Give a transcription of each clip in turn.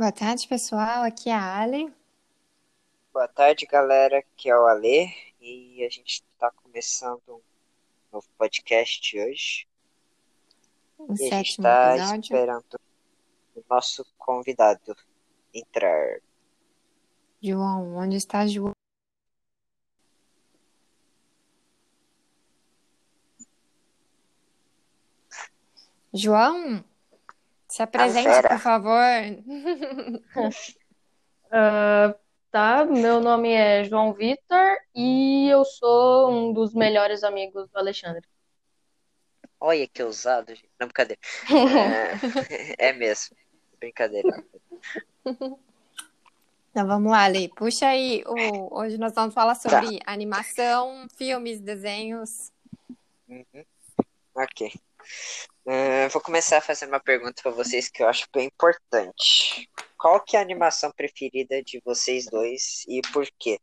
Boa tarde, pessoal. Aqui é a Ale. Boa tarde, galera. Aqui é o Ale e a gente está começando um novo podcast hoje. O e a gente está esperando o nosso convidado entrar. João, onde está João? João, se apresente, por favor. Ah, tá, meu nome é João Vitor e eu sou um dos melhores amigos do Alexandre. Olha que ousado, gente. Não, brincadeira. É, é mesmo. Brincadeira. Então vamos lá, Lei. Puxa aí. o- Hoje nós vamos falar sobre animação, filmes, desenhos. Uhum. Ok. Ah, vou começar fazendo uma pergunta para vocês que eu acho bem importante. Qual que é a animação preferida de vocês dois e por quê?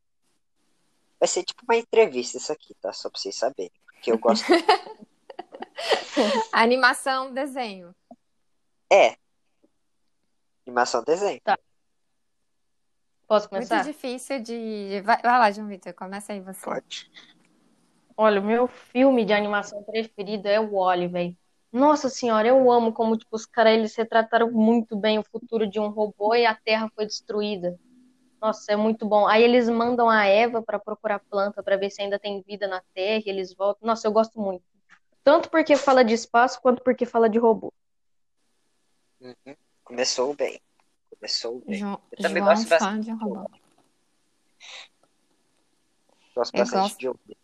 Vai ser tipo uma entrevista isso aqui, tá? Só pra vocês saberem. Porque eu gosto. Animação, desenho. É. Animação desenho. Posso Muito começar? difícil de. Vai, vai lá, João Vitor, começa aí você. Pode. Olha, o meu filme de animação preferido é o Wall-E, velho. Nossa senhora, eu amo como tipo, os caras eles retrataram muito bem o futuro de um robô e a Terra foi destruída. Nossa, é muito bom. Aí eles mandam a Eva para procurar planta para ver se ainda tem vida na Terra e eles voltam. Nossa, eu gosto muito. Tanto porque fala de espaço quanto porque fala de robô. Uhum. Começou bem. Começou bem. João, Eu também João gosto bastante de robô. Gosto Eu bastante gosto. de ouvir.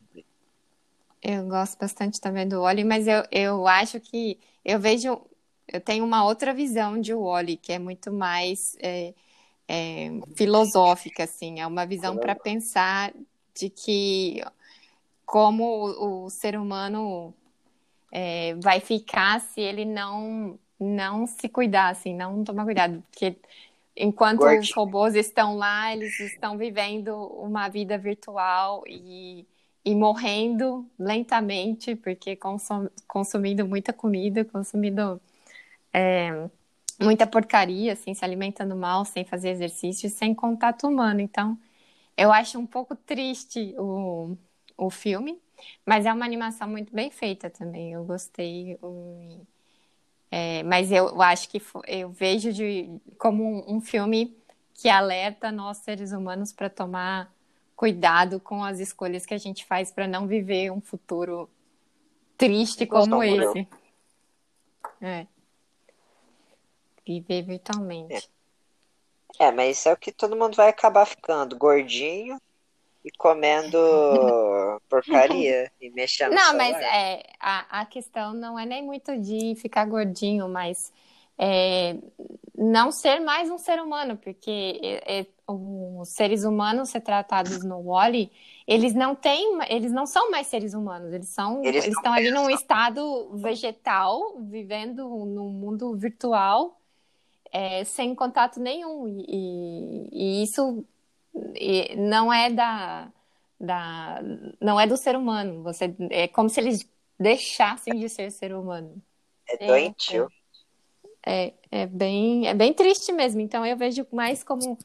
Eu gosto bastante também do Wall-E, mas eu, eu acho que eu vejo, eu tenho uma outra visão de Wall-E, que é muito mais é, é, filosófica, assim, é uma visão para pensar de que como o, o ser humano é, vai ficar se ele não não se cuidar, assim, não tomar cuidado, porque enquanto os robôs estão lá, eles estão vivendo uma vida virtual e, e morrendo lentamente, porque consum, consumindo muita comida, consumindo é, muita porcaria, assim, se alimentando mal, sem fazer exercício, sem contato humano. Então, eu acho um pouco triste o, o filme, mas é uma animação muito bem feita também. Eu gostei. é, mas eu acho que eu vejo de, como um, um filme que alerta nós, seres humanos, para tomar cuidado com as escolhas que a gente faz para não viver um futuro triste como esse. É. Viver virtualmente. É, mas isso é o que todo mundo vai acabar ficando. Gordinho e comendo porcaria e mexendo Não, mas é, a, a questão não é nem muito de ficar gordinho, mas é, não ser mais um ser humano, porque é, é, os seres humanos retratados no Wall-E, eles não têm, eles não são mais seres humanos, eles são, Eles eles estão ali num estado vegetal, vivendo num mundo virtual, é, sem contato nenhum, e, e- isso e não é da, da, não é do ser humano. Você é como se eles deixassem de ser ser humano. É É, doentio. É, é bem, é bem triste mesmo. Então eu vejo mais como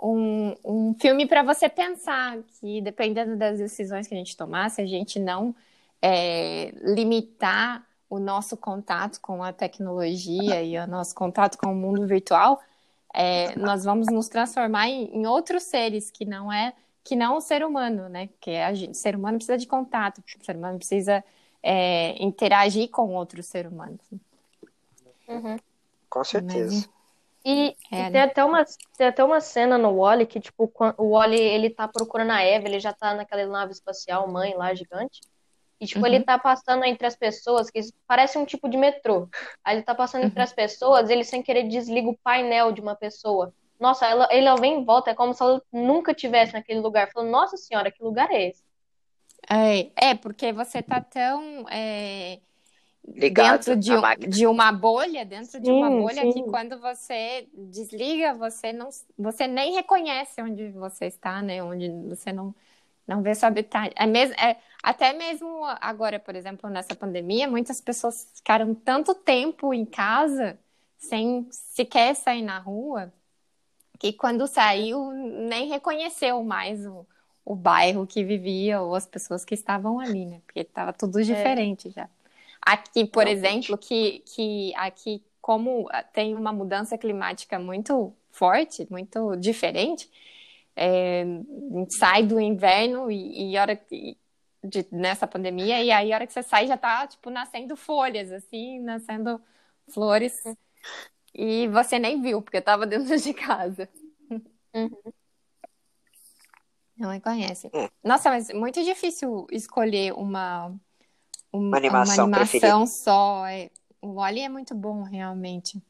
um, um filme para você pensar que dependendo das decisões que a gente tomar, se a gente não é, limitar o nosso contato com a tecnologia e o nosso contato com o mundo virtual, é, nós vamos nos transformar em, em outros seres que não é que não o ser humano, né? Porque a gente, o ser humano precisa de contato, o ser humano precisa é, interagir com outros seres humanos. Uhum. Com certeza. E, É, e né? tem até uma, tem até uma cena no Wall-E que, tipo, o Wall-E, ele tá procurando a Eva, ele já tá naquela nave espacial mãe lá, gigante. E, tipo, Uhum. ele tá passando entre as pessoas, que parece um tipo de metrô. Aí ele tá passando entre as pessoas, ele sem querer desliga o painel de uma pessoa. Nossa, ela, ele vem em volta, é como se ela nunca tivesse naquele lugar. Falando, nossa senhora, que lugar é esse? É, é, porque você tá tão é, Ligado dentro de, um- de uma bolha, dentro de uma Sim, bolha sim. que quando você desliga, você não, você nem reconhece onde você está, né? Onde você não, não vê seu habitat. É mesmo, é, até mesmo agora, por exemplo, nessa pandemia, muitas pessoas ficaram tanto tempo em casa sem sequer sair na rua que quando saiu nem reconheceu mais o, o bairro que vivia ou as pessoas que estavam ali, né? Porque estava tudo diferente é. já. Aqui, por exemplo, que, que aqui, como tem uma mudança climática muito forte, muito diferente, é, sai do inverno e, e hora que, de, nessa pandemia, e aí a hora que você sai já tá, tipo, nascendo folhas, assim, nascendo flores. E você nem viu, porque tava dentro de casa. Uhum. Não reconhece. É. Nossa, mas é muito difícil escolher uma, uma, uma animação, uma animação só. É, o Wally é muito bom, realmente.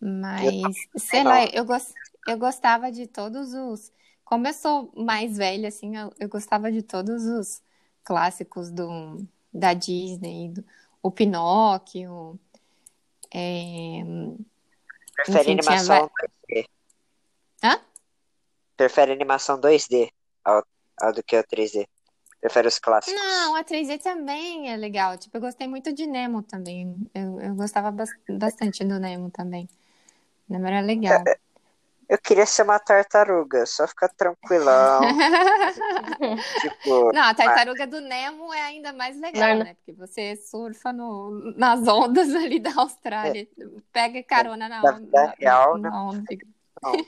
Mas, sei lá, eu, gost, eu gostava de todos os. Como eu sou mais velha, assim, eu, eu gostava de todos os clássicos do, da Disney, do, o Pinóquio. É... Prefere Enfim, animação tinha... 2D? Hã? Prefere animação 2D ao, ao do que o 3D? Prefere os clássicos? Não, a 3D também é legal. Tipo, eu gostei muito de Nemo também. Eu, eu gostava bastante do Nemo também. Nemo era legal. É, eu queria ser uma tartaruga, só ficar tranquilão. tipo, não, a tartaruga do Nemo é ainda mais legal, né? Porque você surfa no, nas ondas ali da Austrália, é. pega carona na onda. Na, real, na, na onda.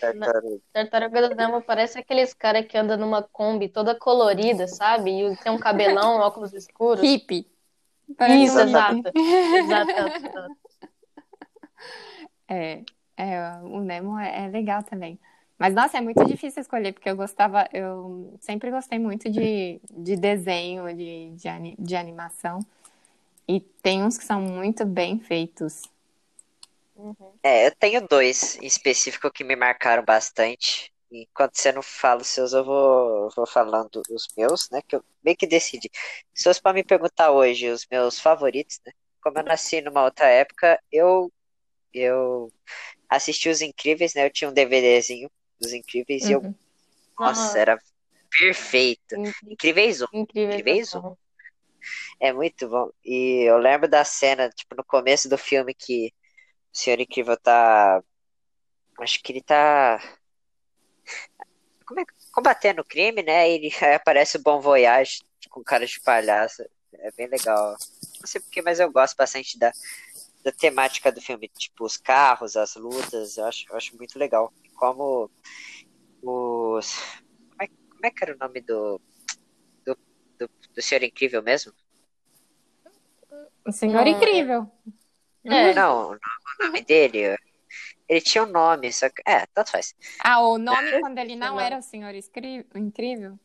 Tartaruga. tartaruga do Nemo parece aqueles caras que andam numa Kombi toda colorida, sabe? E tem um cabelão, óculos escuros. Hippie. Isso, exato. exato. exato. É. É, o Nemo é, é, legal também. Mas, nossa, é muito difícil escolher, porque eu gostava, eu sempre gostei muito de, de desenho, de, de, de animação. E tem uns que são muito bem feitos. Uhum. É, eu tenho dois em específico que me marcaram bastante. Enquanto você não fala os seus, eu vou, vou falando os meus, né? Que eu meio que decidi. Se fosse para me perguntar hoje os meus favoritos, né? Como eu nasci numa outra época, eu eu assisti Os Incríveis, né? Eu tinha um DVDzinho dos Incríveis uhum. e eu. Uhum. Nossa, era perfeito. Incríveis 1. Incríveis, Incríveis 1. É muito bom. E eu lembro da cena, tipo, no começo do filme que o Senhor Incrível tá. Acho que ele tá. Como é? Combatendo o crime, né? E ele aí aparece o Bom Voyage com cara de palhaço. É bem legal. Não sei porquê, mas eu gosto bastante da, da temática do filme, tipo os carros, as lutas, eu acho, eu acho muito legal. Como os. Como é, como é que era o nome do. do, do, do Senhor Incrível mesmo? O Senhor é... Incrível. É. Não, o nome dele. Ele tinha um nome, só que. É, tanto faz. Ah, o nome é, quando ele não era o Senhor Incrível?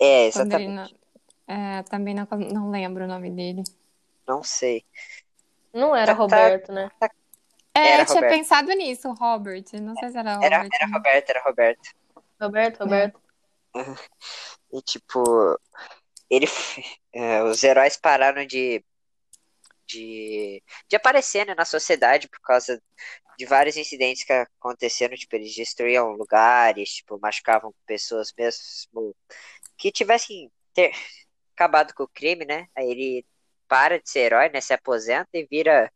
É, exatamente. Não... É, também não, não lembro o nome dele. Não sei. Não era tá, Roberto, né? Tá, é, era eu tinha Roberto. pensado nisso, Robert. Não sei se era Robert. Era, era Roberto, era Roberto. Roberto, Roberto. E tipo, ele, é, os heróis pararam de, de, de aparecer né, na sociedade por causa de vários incidentes que aconteceram. Tipo, eles destruíam lugares, tipo, machucavam pessoas mesmo que tivessem ter acabado com o crime, né? Aí ele para de ser herói, né? Se aposenta e vira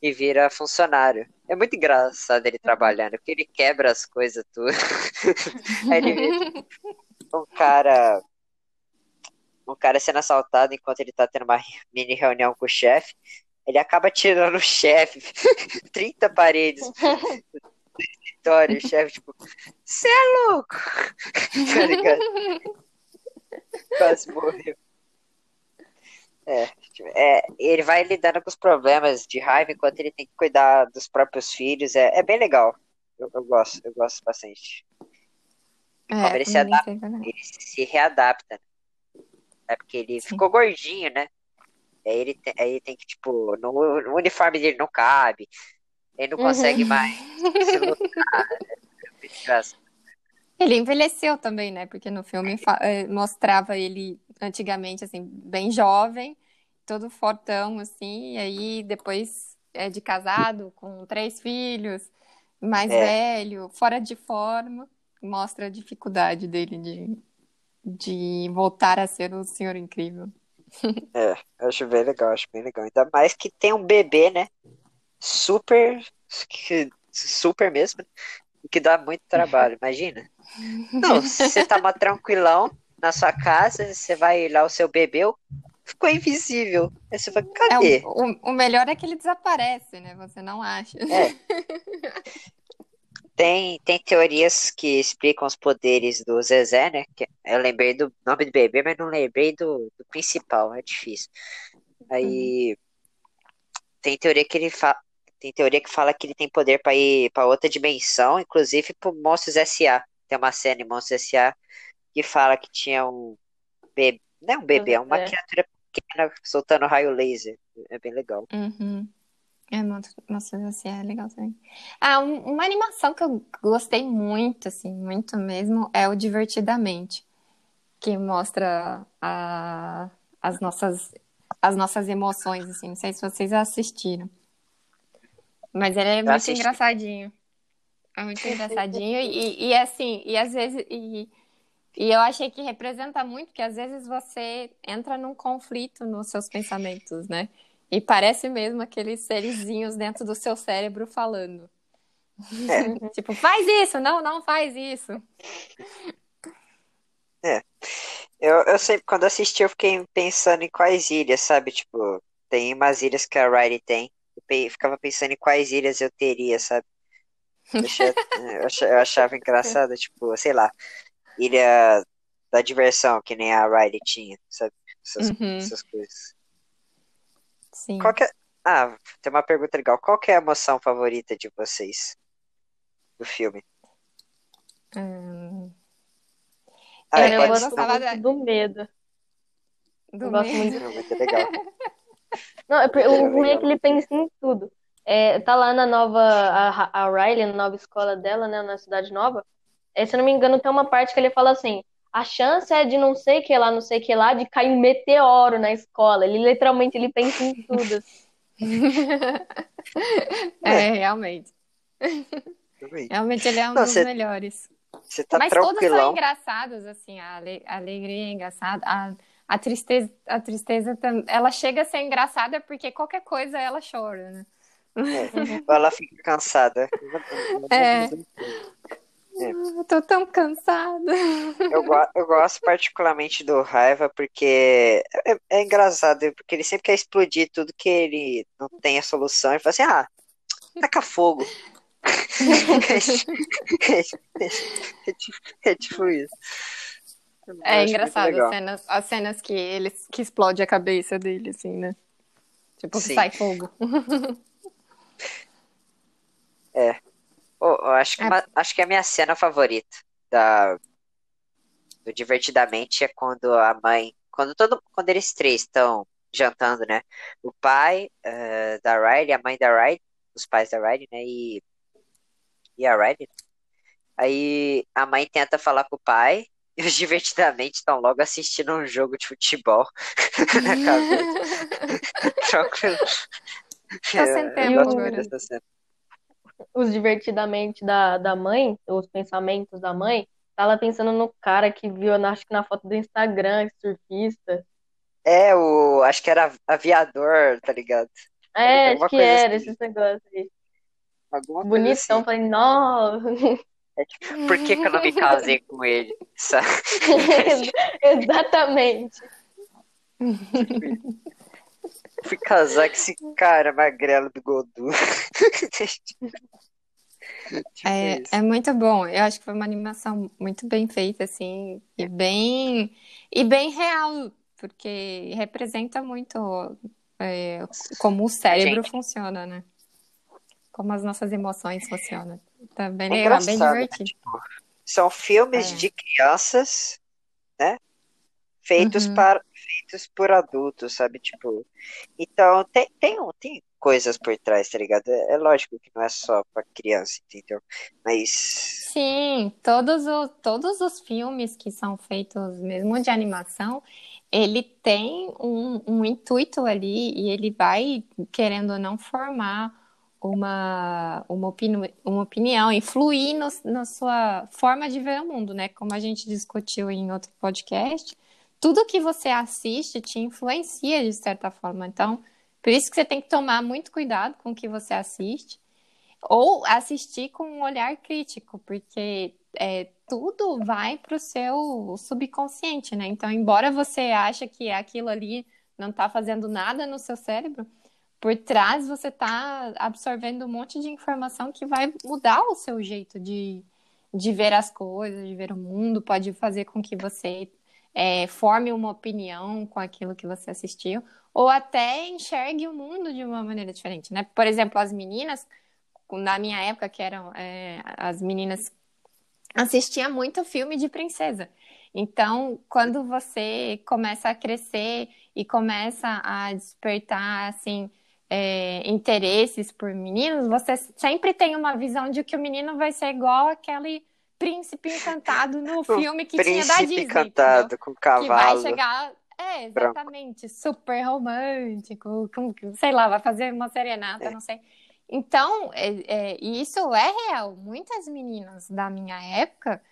e vira funcionário. É muito engraçado ele trabalhando, porque ele quebra as coisas tudo. Aí ele vê um cara um cara sendo assaltado enquanto ele tá tendo uma mini reunião com o chefe. Ele acaba tirando o chefe 30 paredes do escritório. O chefe, tipo, você é louco! tá ligado? Quase morreu. É, é, ele vai lidando com os problemas de raiva enquanto ele tem que cuidar dos próprios filhos. É, é bem legal. Eu, eu gosto, eu gosto bastante. É, ele, se adapta, ele se readapta. É porque ele Sim. ficou gordinho, né? Aí ele, tem, aí ele tem que, tipo, no, no uniforme dele não cabe. Ele não consegue uhum. mais se lutar. É ele envelheceu também, né? Porque no filme eh, mostrava ele antigamente, assim, bem jovem, todo fortão, assim, e aí depois é de casado, com três filhos, mais é. velho, fora de forma, mostra a dificuldade dele de, de voltar a ser o senhor incrível. É, acho bem legal, acho bem legal. Ainda mais que tem um bebê, né? Super super mesmo, o que dá muito trabalho, imagina. Não, você tá mais tranquilão na sua casa, você vai lá, o seu bebeu, ficou invisível. Aí você fala, cadê? É, o, o, melhor é que ele desaparece, né? Você não acha. É. Tem, tem teorias que explicam os poderes do Zezé, né? Eu lembrei do nome do bebê, mas não lembrei do, do principal, é difícil. Aí tem teoria que ele fala. Tem teoria que fala que ele tem poder para ir para outra dimensão, inclusive pro Monstros S.A. Tem uma cena em Monstros S.A. que fala que tinha um bebê. Não é um bebê, é uma criatura pequena soltando raio laser. É bem legal. Uhum. É, Monstros assim, é legal também. Ah, um- uma animação que eu gostei muito, assim, muito mesmo, é o Divertidamente, que mostra a, as nossas, as nossas emoções, assim. Não sei se vocês assistiram. Mas ele é muito assisti. engraçadinho. É muito engraçadinho e, e assim, e às vezes, e, e eu achei que representa muito, que às vezes você entra num conflito nos seus pensamentos, né? E parece mesmo aqueles serizinhos dentro do seu cérebro falando. É. tipo, faz isso, não, não faz isso. Eu, eu sempre, quando assisti, eu fiquei pensando em quais ilhas, sabe? Tipo, tem umas ilhas que a Riley tem. Eu ficava pensando em quais ilhas eu teria, sabe? Eu achava, eu achava, eu achava engraçado, tipo, sei lá, ilha da diversão, que nem a Riley tinha, sabe? Essas, Uhum. essas coisas. Sim. Qual que é... Ah, tem uma pergunta legal. Qual que é a emoção favorita de vocês do filme? Hum, Ah, É, eu pode gosto muito do medo. do Eu gosto medo. muito. Não, muito legal. Não, é, o ruim é que ele pensa em tudo. É, tá lá na nova, a, a Riley, na nova escola dela, né, na cidade nova. É, se eu não me engano, tem uma parte que ele fala assim: a chance é de não sei que lá, não sei que lá, de cair um meteoro na escola. Ele literalmente ele pensa em tudo. assim. É, realmente. Também. Realmente ele é um Não, dos você- melhores. Você tá Mas todos são tranquilão. engraçados, assim, a, ale- a alegria é engraçada, a, a tristeza, a tristeza ela chega a ser engraçada porque qualquer coisa ela chora, né? Ou ela fica cansada. É. Eu tô tão cansada. Eu, eu gosto particularmente do Raiva porque é, é engraçado, porque ele sempre quer explodir tudo que ele não tem a solução. Ele fala assim: ah, taca fogo. é, é tipo, é tipo isso. Eu É engraçado as cenas, as cenas que ele que explode a cabeça dele, assim, né? Tipo, Sim. sai fogo. Oh, eu acho que, É. uma- acho que a minha cena favorita da, do Divertidamente é quando a mãe. Quando, todo, quando eles três estão jantando, né? O pai eh, da Riley, a mãe da Riley, os pais da Riley, né? E, e a Riley. Aí a mãe tenta falar com o pai e os Divertidamente estão logo assistindo um jogo de futebol na casa. Tranquilo. Tô sem tempo agora. Os divertidamente da, da mãe, os pensamentos da mãe, tá lá pensando no cara que viu, acho que na foto do Instagram, surfista. É, o. Acho que era aviador, tá ligado? É, acho que era assim. esses negócios aí. Alguma Bonitão, assim. falei, nossa. Por que que eu não me casei com ele? Sabe? Exatamente. Fui casar com esse cara magrelo do Godu. Tipo É, é muito bom. Eu acho que foi uma animação muito bem feita, assim, e bem, e bem real, porque representa muito é, como o cérebro gente. funciona, né? Como as nossas emoções funcionam. Tá bem É legal, bem né? divertido. São filmes É. de crianças, né? Feitos Uhum. para feitos por adultos, sabe? Tipo, então tem tem, tem coisas por trás, tá ligado? É, é lógico que não é só pra criança, entendeu? Mas Sim, todos os, todos os filmes que são feitos mesmo de animação, ele tem um, um intuito ali e ele vai, querendo ou não, formar uma, uma, opini uma opinião, influir no, na sua forma de ver o mundo, né? Como a gente discutiu em outro podcast, tudo que você assiste te influencia de certa forma. Então, por isso que você tem que tomar muito cuidado com o que você assiste. ou assistir com um olhar crítico, porque é, tudo vai para o seu subconsciente, né? Então, embora você ache que aquilo ali não está fazendo nada no seu cérebro, por trás você está absorvendo um monte de informação que vai mudar o seu jeito de, de ver as coisas, de ver o mundo, pode fazer com que você é, forme uma opinião com aquilo que você assistiu, ou até enxergue o mundo de uma maneira diferente, né? Por exemplo, as meninas, na minha época, que eram é, as meninas assistiam muito filme de princesa. Então, quando você começa a crescer e começa a despertar, assim, é, interesses por meninos, você sempre tem uma visão de que o menino vai ser igual aquele príncipe encantado no filme que tinha da Disney. encantado entendeu? com cavalo. Que vai chegar, é, exatamente, branco. super romântico, com, sei lá, vai fazer uma serenata, é. não sei. Então, é, é, isso é real. Muitas meninas da minha época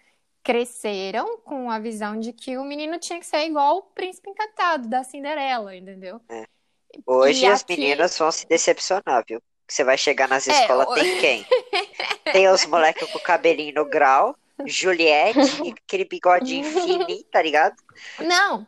cresceram com a visão de que o menino tinha que ser igual o príncipe encantado da Cinderela, entendeu? É. Hoje e as aqui... meninas vão se decepcionar, viu? Você vai chegar nas é, escolas, tem quem? tem os moleques com o cabelinho no grau, Juliette, aquele bigodinho fininho, tá ligado? Não,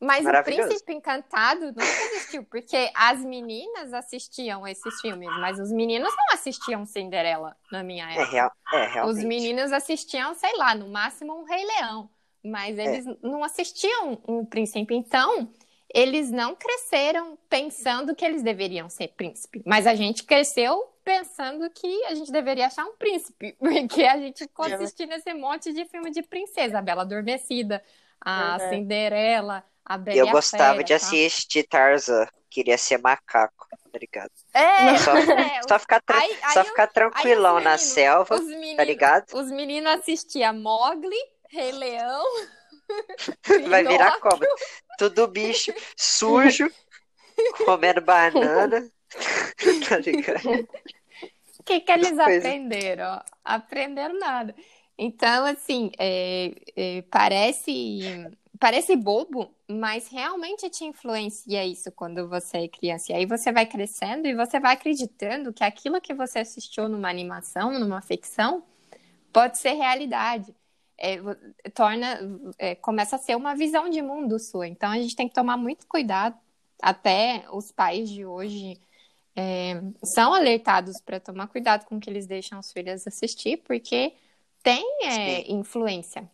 mas o Príncipe Encantado nunca existiu, porque as meninas assistiam esses filmes, mas os meninos não assistiam Cinderela na minha é época. É, real, é realmente. Os meninos assistiam, sei lá, no máximo um Rei Leão, mas é. eles é. não assistiam um príncipe. Então, eles não cresceram pensando que eles deveriam ser príncipe, mas a gente cresceu pensando que a gente deveria achar um príncipe, porque a gente ficou assistindo esse monte de filme de princesa, a Bela Adormecida, a uhum. Cinderela, a Bela Eu gostava Fera, de tá? assistir Tarzan, queria ser macaco, tá ligado? É, só, é, só ficar, tra aí, só aí, ficar tranquilão na selva, meninos, tá ligado? Os meninos assistiam Mogli, Rei Leão. Vai virar como? Tudo bicho sujo, comendo banana. tá ligado? O que, que eles aprenderam? Aprenderam nada. Então, assim, é, é, parece, parece bobo, mas realmente te influencia isso quando você é criança. E aí você vai crescendo e você vai acreditando que aquilo que você assistiu numa animação, numa ficção, pode ser realidade. É, torna, é, começa a ser uma visão de mundo sua. Então a gente tem que tomar muito cuidado. Até os pais de hoje é, são alertados para tomar cuidado com o que eles deixam os filhos assistir, porque tem é, influência.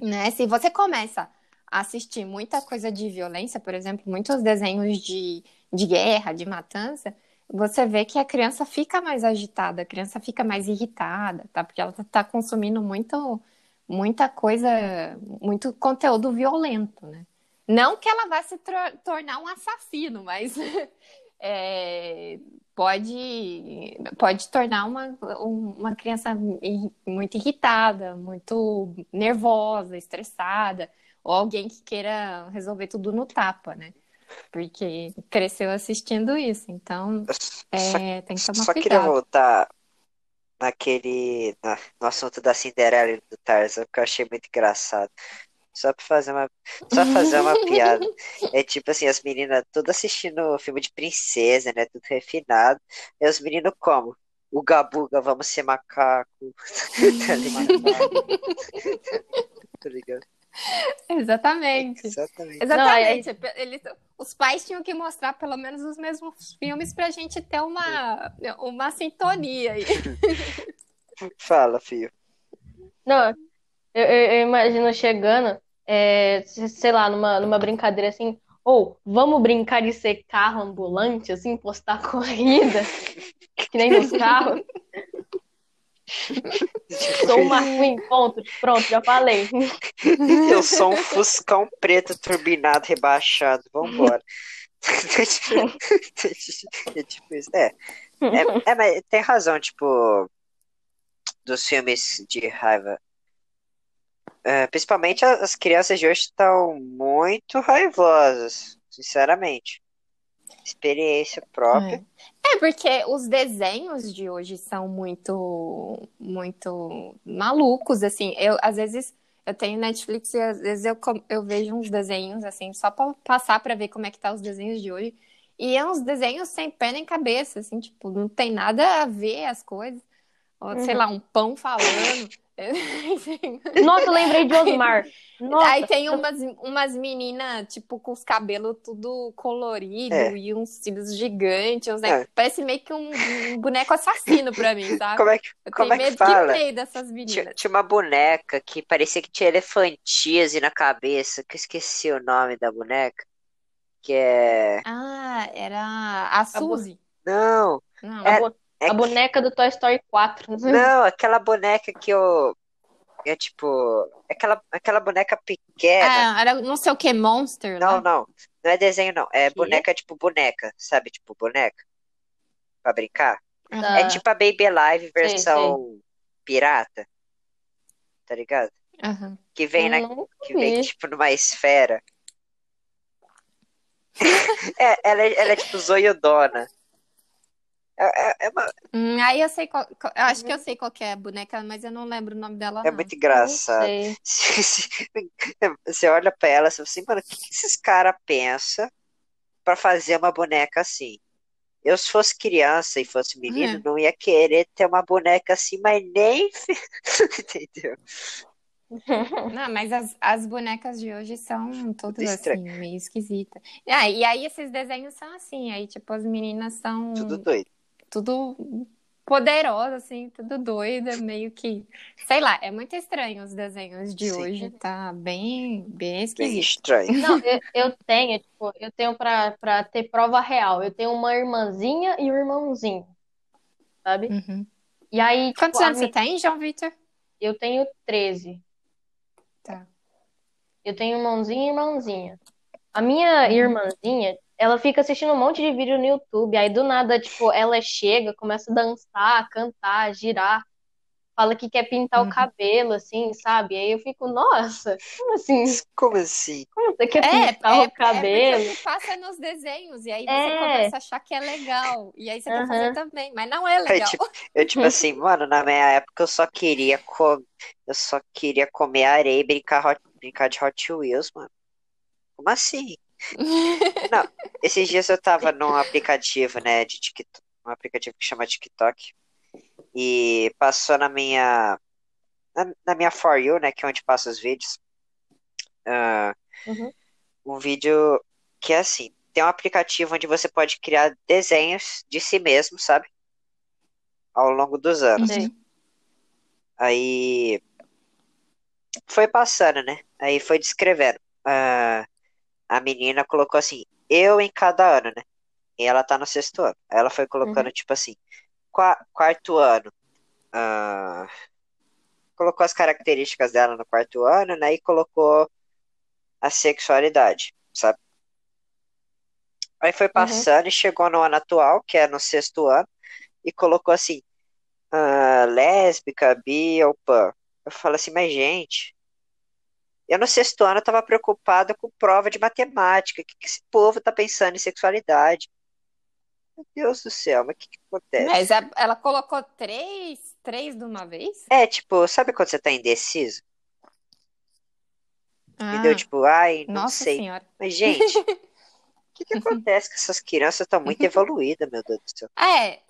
Né? Se você começa a assistir muita coisa de violência, por exemplo, muitos desenhos de, de guerra, de matança, você vê que a criança fica mais agitada, a criança fica mais irritada, tá? Porque ela está consumindo muito, muita coisa, muito conteúdo violento, né? Não que ela vá se tornar um assassino, mas é, pode, pode tornar uma, uma criança muito irritada, muito nervosa, estressada, ou alguém que queira resolver tudo no tapa, né? Porque cresceu assistindo isso, então é, tem que tomar só cuidado. queria voltar naquele na, no assunto da Cinderela e do Tarzan, que eu achei muito engraçado. Só pra fazer uma, só fazer uma piada. É tipo assim, as meninas tudo assistindo filme de princesa, né? Tudo refinado. E os meninos como? O Gabuga, vamos ser macaco. tá ligado? tá ligado? Exatamente. Exatamente. Exatamente. Não, é... Eles, os pais tinham que mostrar pelo menos os mesmos filmes pra gente ter uma, uma sintonia aí. Fala, filho. Não, eu, eu imagino chegando é, sei lá, numa, numa brincadeira assim, ou vamos brincar de ser carro ambulante, assim, postar corrida, que nem nos carros. Sou uma Queen, ponto, pronto, já falei. Eu sou um Fuscão preto turbinado, rebaixado, vambora. é tipo isso. É, é, é, mas tem razão, tipo, dos filmes de raiva. É, principalmente as crianças de hoje estão muito raivosas, sinceramente. Experiência própria. É. porque os desenhos de hoje são muito, muito malucos, assim. Eu, às vezes, eu tenho Netflix e às vezes eu, eu vejo uns desenhos, assim, só para passar para ver como é que tá os desenhos de hoje. E é uns desenhos sem pé nem cabeça, assim, tipo, não tem nada a ver as coisas. Ou, sei Uhum. lá, um pão falando. Nossa, eu lembrei de Osmar. Nossa, Aí tem umas, umas meninas, tipo, com os cabelos tudo colorido É. e uns cílios gigantes. uns- É. Parece meio que um, um boneco assassino pra mim, sabe? Como é que, Eu como tenho é que medo que fala? meio dessas Tinha, meninas. tinha uma boneca que parecia que tinha elefantíase na cabeça, que eu esqueci o nome da boneca. Que é. Ah, era a Suzy. Não, Não. a, É- bo- é a que- boneca do Toy Story 4. não, aquela boneca que eu. É tipo. Aquela, aquela boneca pequena. Ah, era não sei o que, Monster Não, lá. não. Não é desenho, não. É Quê? boneca tipo boneca, sabe? Tipo boneca. Pra brincar. Aham. É Ah, tipo a Baby Alive sei, versão pirata. Tá ligado? Aham. Que vem, na, que vem tipo numa esfera. É, ela, é- ela é tipo zoiudona. É, é, é, uma- Hum, aí eu sei qual, eu acho que eu sei qual que é a boneca, mas eu não lembro o nome dela, é não. muito engraçado. se- Você olha pra ela e fala assim, mano, o que que esses caras pensam pra fazer uma boneca assim? Eu, se fosse criança e fosse menino, É. não ia querer ter uma boneca assim, mas nem. Entendeu? Não, mas as, as bonecas de hoje são todas assim, meio esquisitas. Ah, e aí esses desenhos são assim, aí tipo as meninas são Tudo doido. Tudo poderosas, assim, tudo doida, meio que, sei lá, é muito estranho os desenhos de Sim. hoje, tá bem, bem Bem esquisito. estranho. Não, eu, eu tenho, tipo, eu tenho pra, pra ter prova real. Eu tenho uma irmãzinha e um irmãozinho, sabe? Uhum. E aí, tipo, Quantos anos mi- você tem, João Vitor? eu tenho 13. Tá. Eu tenho irmãozinho e irmãzinha. A minha Uhum. irmãzinha, ela fica assistindo um monte de vídeo no YouTube. Aí do nada, tipo, ela chega, começa a dançar, cantar, girar. Fala que quer pintar Uhum. o cabelo, assim, sabe? Aí eu fico, nossa, como assim? Como assim? Como você quer É, pintar é, o é cabelo? porque passa nos desenhos, e aí você É. começa a achar que é legal, e aí você quer fazer também, mas não é Aí, legal. tipo, eu, tipo assim, mano, na minha época eu só queria com... eu só queria comer areia e brincar, hot- brincar de Hot Wheels, mano. Como assim? Não, esses dias eu tava num aplicativo, né, de TikTok, um aplicativo que chama TikTok, e passou na minha, na, na minha For You, né, que é onde passa os vídeos, ah, Uhum. um vídeo que é assim, tem um aplicativo onde você pode criar desenhos de si mesmo, sabe? Ao longo dos anos. Aí foi passando, né? Aí foi descrevendo. Ah, a menina colocou assim, eu em cada ano, né? E ela tá no sexto ano. Aí ela foi colocando, tipo assim, qua- quarto ano. ah, colocou as características dela no quarto ano, né? E colocou a sexualidade, sabe? Aí foi passando e chegou no ano atual, que é no sexto ano, e colocou assim, ah, lésbica, bi ou pan. Eu falo assim, mas gente, eu no sexto ano eu tava preocupada com prova de matemática. O que que esse povo tá pensando em sexualidade? Meu Deus do céu, mas o que que acontece? Mas a- ela colocou três, três de uma vez? É, tipo, sabe quando você tá indeciso? Entendeu? Ah, Tipo, ai, não nossa sei. senhora. Mas, gente, o que que acontece com essas crianças estão muito evoluídas, meu Deus do céu. É,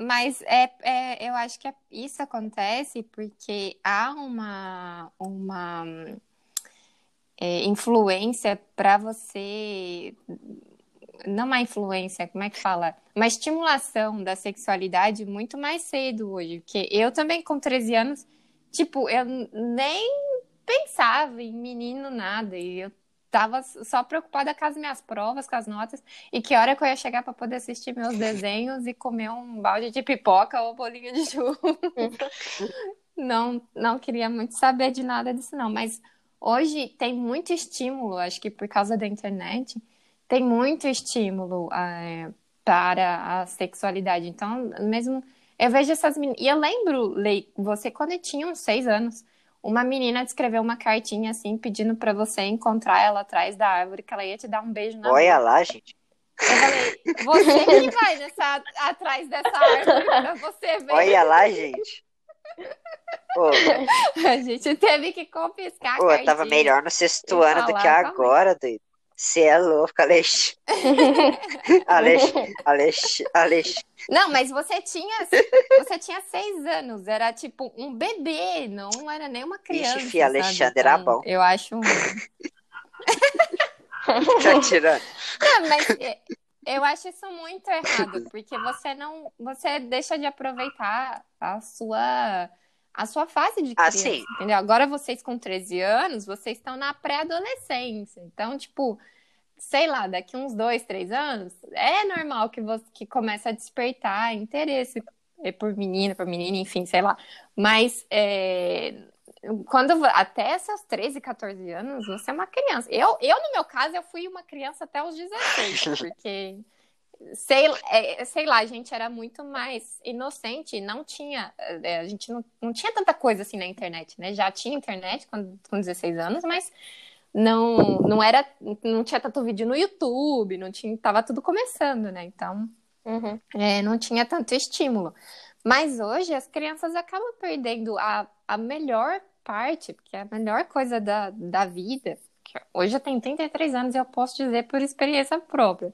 mas é, é, eu acho que é- isso acontece porque há uma, uma é, influência para você. Não uma influência, como é que fala? Uma estimulação da sexualidade muito mais cedo hoje. Porque eu também, com 13 anos, tipo, eu nem pensava em menino nada. E eu tava só preocupada com as minhas provas, com as notas. E que hora que eu ia chegar para poder assistir meus desenhos e comer um balde de pipoca ou bolinho de chuva. Não, não queria muito saber de nada disso, não. Mas hoje tem muito estímulo, acho que por causa da internet, tem muito estímulo eh, para a sexualidade. Então, mesmo eu vejo essas meninas. E eu lembro, Lei, você quando tinha uns seis anos, uma menina escreveu uma cartinha assim, pedindo para você encontrar ela atrás da árvore, que ela ia te dar um beijo na Olha boca. lá, gente. Eu falei, você que vai nessa, atrás dessa árvore pra você ver. Olha lá, gente. A gente teve que confiscar a pô, eu tava melhor no sexto ano do que agora, doido. Você é louco, Alex. Alex, Alex, Alex. Não, mas você tinha, você tinha seis anos, era tipo um bebê, não era nem uma criança. Vixe, filho, Alexandre era Então, bom. Eu acho. um- Tá tirando. Não, mas é, eu acho isso muito errado, porque você não, você deixa de aproveitar a sua a sua fase de Ah, criança, sim. entendeu? Agora vocês com 13 anos, vocês estão na pré-adolescência. Então, tipo, sei lá, daqui uns dois, três anos, é normal que você que comece a despertar interesse eh, por menina, por menina, enfim, sei lá. Mas é, quando até seus 13, 14 anos, você é uma criança. Eu, eu, no meu caso, eu fui uma criança até os 16, porque sei, é, sei lá, a gente era muito mais inocente, não tinha, é, a gente não, não tinha tanta coisa assim na internet, né? Já tinha internet quando, com 16 anos, mas não, não era, não tinha tanto vídeo no YouTube, não tinha, tava tudo começando, né? Então, Uhum. é, não tinha tanto estímulo. Mas hoje as crianças acabam perdendo a, a melhor parte, porque é a melhor coisa da, da vida. Hoje eu tenho 33 anos e eu posso dizer por experiência própria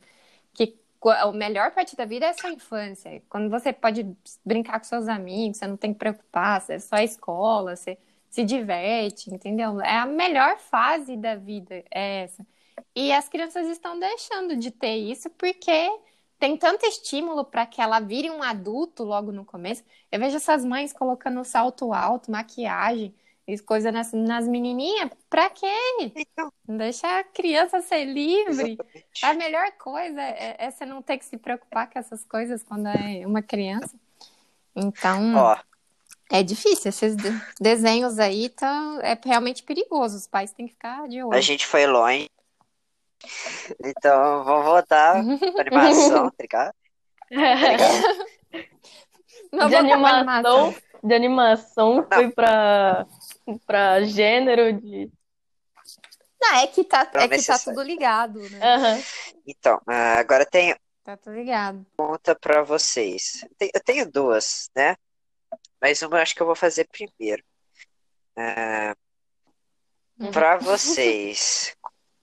que a melhor parte da vida é a sua infância. Quando você pode brincar com seus amigos, você não tem que preocupar, é só a escola, você se diverte, entendeu? É a melhor fase da vida, é essa. E as crianças estão deixando de ter isso porque tem tanto estímulo para que ela vire um adulto logo no começo. Eu vejo essas mães colocando salto alto, maquiagem, e coisa nas, nas menininhas. Pra quê? Então, Deixa a criança ser livre. exatamente. A melhor coisa é, é você não ter que se preocupar com essas coisas quando é uma criança. Então, Ó, é difícil. Esses de- desenhos aí tão, é realmente perigoso. Os pais têm que ficar de a olho. gente foi longe. Então, vamos voltar pra animação, tá ligado? Tá ligado? Não De vou pra animação, de animação foi pra, pra gênero de. Não, é que tá, é que tá tudo ligado, né? Aham. Então, ah, agora tem Tá tudo ligado. pergunta pra vocês. Eu tenho duas, né? Mas uma eu acho que eu vou fazer primeiro. Uhum. Pra vocês,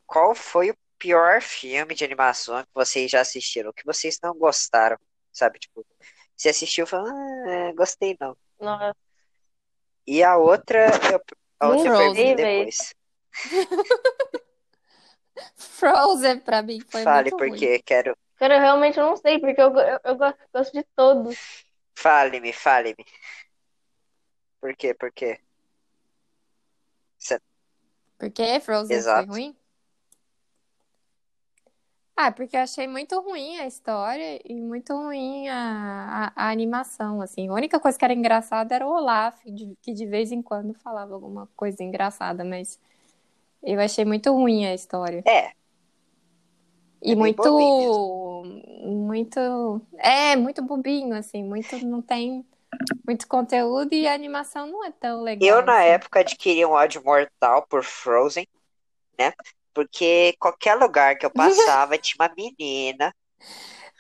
qual foi o pior filme de animação que vocês já assistiram? Que vocês não gostaram, sabe? Tipo, você assistiu e falou, ah, gostei não. Nossa. E a outra, eu, a outra Frozen, depois. Frozen pra mim foi Fale, muito ruim. porque quero. Cara, eu realmente não sei, porque eu, eu, eu gosto, gosto de todos. Fale-me, fale-me. Por quê? Por quê? Cê- Por que Frozen foi Exato. ruim? Ah, porque eu achei muito ruim a história e muito ruim a, a, a animação, assim. A única coisa que era engraçada era o Olaf, de- que de vez em quando falava alguma coisa engraçada, mas eu achei muito ruim a história. É, E É muito, muito, é, muito bobinho, assim, muito, não tem muito conteúdo e a animação não é tão legal eu na assim. época adquiri um ódio mortal por Frozen, né? Porque qualquer lugar que eu passava tinha uma menina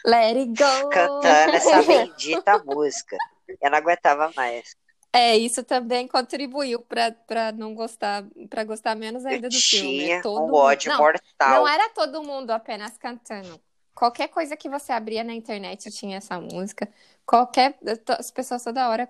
Let it go! cantando essa bendita música. Eu não aguentava mais. É, isso também contribuiu para não gostar, para gostar menos Eu ainda do filme. tinha Todo um mundo- ódio não, mortal. não era todo mundo apenas cantando. Qualquer coisa que você abria na internet tinha essa música. Qualquer as pessoas toda hora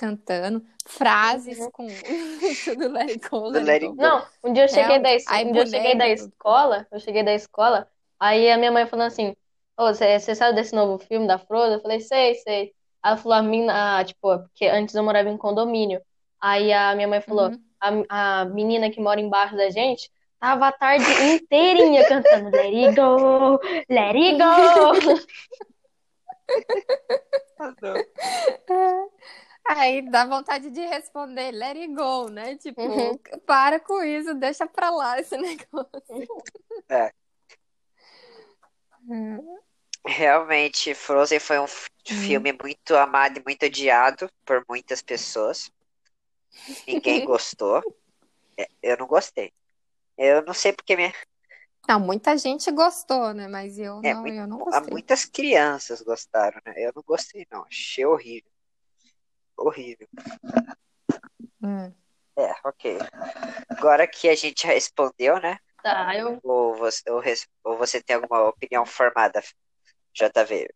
cantando frases Uhum. com go, Do it It go. Não, um dia eu cheguei Real. da, es- Aí um dia eu cheguei da escola, eu cheguei da escola, aí a minha mãe falou assim, você sabe desse novo filme da Frozen? Eu falei, sei, sei. Aí ela falou, a mina, ah, tipo, porque antes eu morava em condomínio. Aí a minha mãe falou, Uhum. a, a menina que mora embaixo da gente tava a tarde inteirinha cantando Let it go, let it go. Aí dá vontade de responder, let it go, né? Tipo, Uhum. para com isso, deixa pra lá esse negócio. É. Hum. Realmente, Frozen foi um Uhum. filme muito amado e muito odiado por muitas pessoas. Ninguém gostou. É, Eu não gostei. Eu não sei porque minha... Não, muita gente gostou, né? Mas eu É, não, muito- eu não gostei. muitas crianças gostaram, né? Eu não gostei, não. Achei horrível. Horrível. Hum. É, ok. Agora que a gente já respondeu, né? Tá, eu. Ou você, ou, res- ou você tem alguma opinião formada, JV?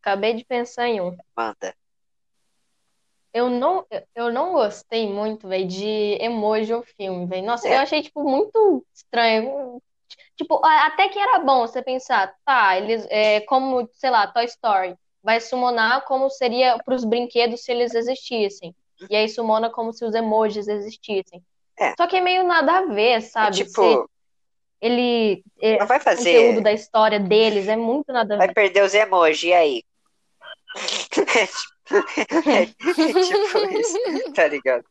Acabei de pensar em um. Manda. Eu não, eu não gostei muito, velho, de emoji ou filme, velho. Nossa, É. eu achei, tipo, muito estranho. Tipo, até que era bom você pensar, tá, eles, é, como, sei lá, Toy Story, vai summonar como seria pros brinquedos se eles existissem. E aí summona como se os emojis existissem. É. Só que é meio nada a ver, É sabe? tipo, Se ele, é, não vai o conteúdo fazer. da história deles é muito nada a Vai ver. perder os emojis e aí? É tipo, é tipo isso, tá ligado?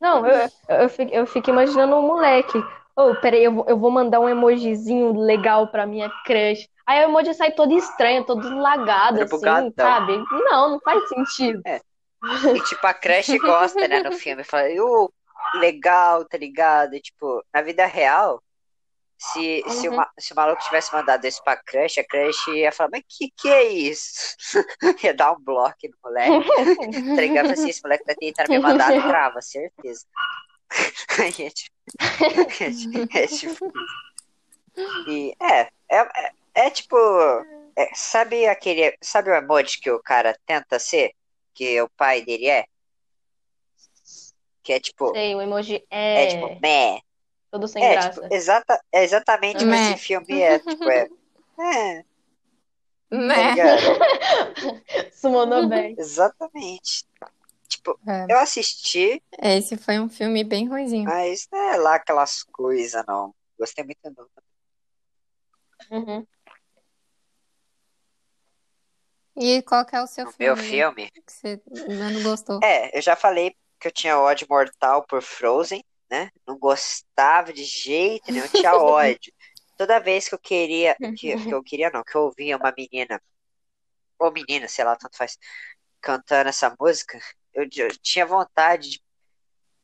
Não, eu, eu, fico, eu fico imaginando um moleque. Ô, peraí, eu, vou- eu vou mandar um emojizinho legal pra minha crush. Aí o emoji sai todo estranho, todo lagado, assim, sabe? Não, não faz sentido. E tipo, a Crush gosta, né, no filme. Fala, uh, legal, tá ligado? E, tipo, na vida real, se, se, o, Uhum. se o maluco tivesse mandado isso pra Crush, a Crush ia falar, mas que que é isso? Ia dar um bloco no moleque. Tá ligado? Assim, esse moleque tá tentando me mandar trava, certeza. Aí é tipo, é, tipo- é tipo. E é, é, é, é tipo, é, sabe aquele, sabe o emoji que o cara tenta ser? Que o pai dele é? Que é tipo, Sei, o emoji é é tipo, meh. todo sem É, graça. tipo, exata, é exatamente o que Meh. esse filme é, tipo, é, é, tá Né? ligado? Summonou bem. Exatamente. Tipo, É. eu assisti, Esse foi um filme bem ruizinho. mas não é lá aquelas coisas, não. Gostei muito não. Uhum. E qual que é o seu O meu filme filme, que você não gostou? é, eu já falei que eu tinha ódio mortal por Frozen, né? Não gostava de jeito nenhum, eu tinha ódio. Toda vez que eu queria, que, que eu queria não, que eu ouvia uma menina, ou menina, sei lá, tanto faz, cantando essa música, eu, eu tinha vontade de,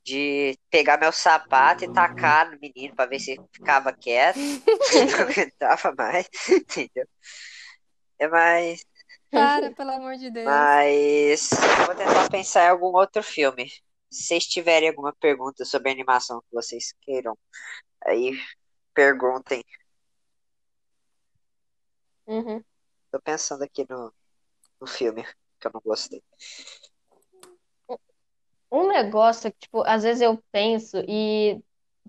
de pegar meu sapato e tacar no menino pra ver se ficava quieto. Não aguentava mais, entendeu? É mais. Para, pelo amor de Deus. Mas vou tentar pensar em algum outro filme. Se vocês tiverem alguma pergunta sobre animação que vocês queiram, aí perguntem. Uhum. Tô pensando aqui no, no filme que eu não gostei. Um negócio que, tipo, às vezes eu penso e,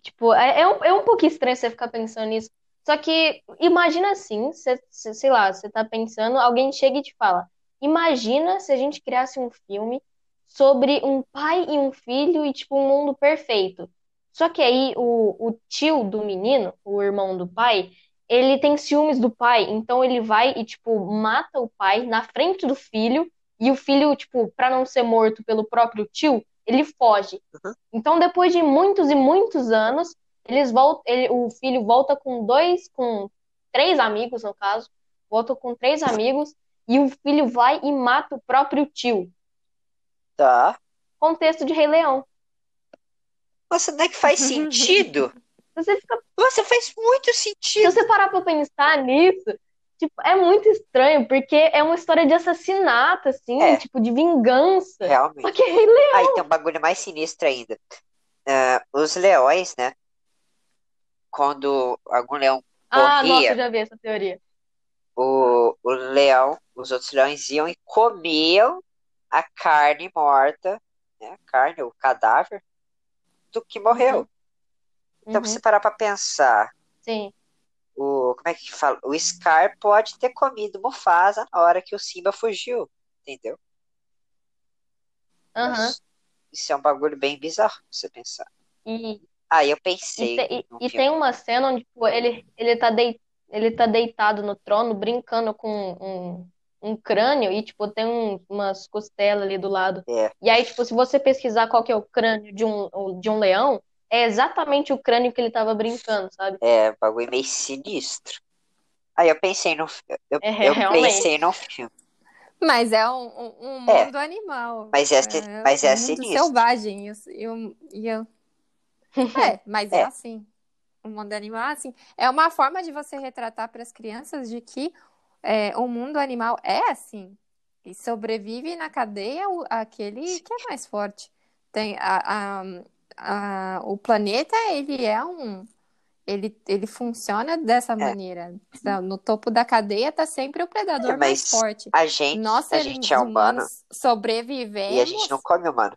tipo, é, é um, é um pouco estranho você ficar pensando nisso. Só que, imagina assim, você- sei lá, você tá pensando, alguém chega e te fala, imagina se a gente criasse um filme sobre um pai e um filho e, tipo, um mundo perfeito. Só que aí o, o tio do menino, o irmão do pai, ele tem ciúmes do pai, então ele vai e, tipo, mata o pai na frente do filho e o filho, tipo, pra não ser morto pelo próprio tio, ele foge. Uhum. Então, depois de muitos e muitos anos, eles voltam, ele- o filho volta com dois, com três amigos, no caso, volta com três amigos, e o filho vai e mata o próprio tio. Tá. Contexto de Rei Leão. Nossa, não é que faz sentido? Se você, fica- Nossa, faz muito se sentido. você parar pra pensar nisso, tipo, é muito estranho, porque é uma história de assassinato, assim, É. tipo, de vingança. Só Realmente. que é Rei Leão. Aí tem um bagulho mais sinistro ainda. Ah, os leões, né? Quando algum leão Ah, nossa, morria, eu já vi essa teoria. o, o leão, os outros leões iam e comiam a carne morta, né? A carne, o cadáver do que morreu. Então, Uhum, se você parar pra pensar, sim. O, como é que fala? O Scar pode ter comido Mufasa na hora que o Simba fugiu, entendeu? Aham. Isso é um bagulho bem bizarro, você pensar. E, Aí eu e, pensei te- e- num e filme. tem uma cena onde tipo, ele, ele, tá dei, ele tá deitado no trono, brincando com um, um crânio, e tipo, tem um- umas costelas ali do lado. É. E aí, tipo, se você pesquisar qual que é o crânio de um, de um leão, é exatamente o crânio que ele tava brincando, sabe? É, um bagulho meio sinistro. Aí eu pensei no, eu, É, eu realmente. pensei num filme. Mas é um, um, um É. mundo animal. Mas é si- mas é um mundo sinistro. selvagem. Eu, e eu- e eu- É, mas é. É. assim. O mundo animal é assim. É uma forma de você retratar para as crianças de que é, o mundo animal é assim. E sobrevive na cadeia o- aquele que é mais forte. Tem a, a- a, o planeta, ele é um. Ele, ele funciona dessa É. maneira. Então, No topo da cadeia tá sempre o predador É, mais forte. a gente, Nós, a gente é humano sobrevivemos. e a gente não come humano.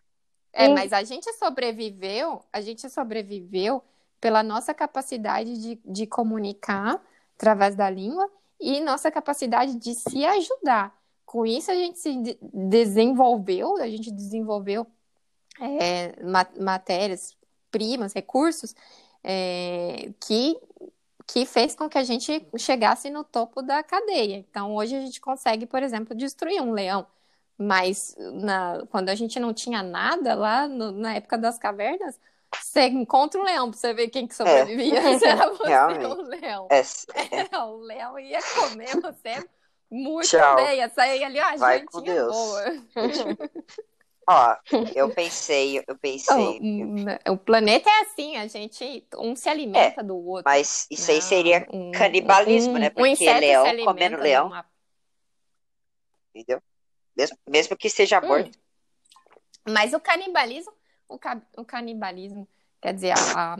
É, Sim. mas a gente sobreviveu, a gente sobreviveu pela nossa capacidade de, de comunicar através da língua e nossa capacidade de se ajudar. Com isso, a gente se de- desenvolveu, a gente desenvolveu é, ma- matérias, primas, recursos, é, que, que fez com que a gente chegasse no topo da cadeia. Então, hoje a gente consegue, por exemplo, destruir um leão. Mas na- quando a gente não tinha nada lá no- na época das cavernas, você encontra um leão pra você ver quem que sobrevivia. Se era você Realmente. o leão. É, é, o leão ia comer você muito Tchau. bem, ia sair ali, ó, Vai Deus. boa. Ó, eu pensei, eu pensei, O, o planeta é assim, a gente, um se alimenta do outro. mas isso aí seria um- canibalismo, um- né? um Porque inseto leão comendo leão, uma- entendeu? Mesmo, mesmo que esteja Hum. morto. Mas o canibalismo, o, ca- o canibalismo, quer dizer, a- a-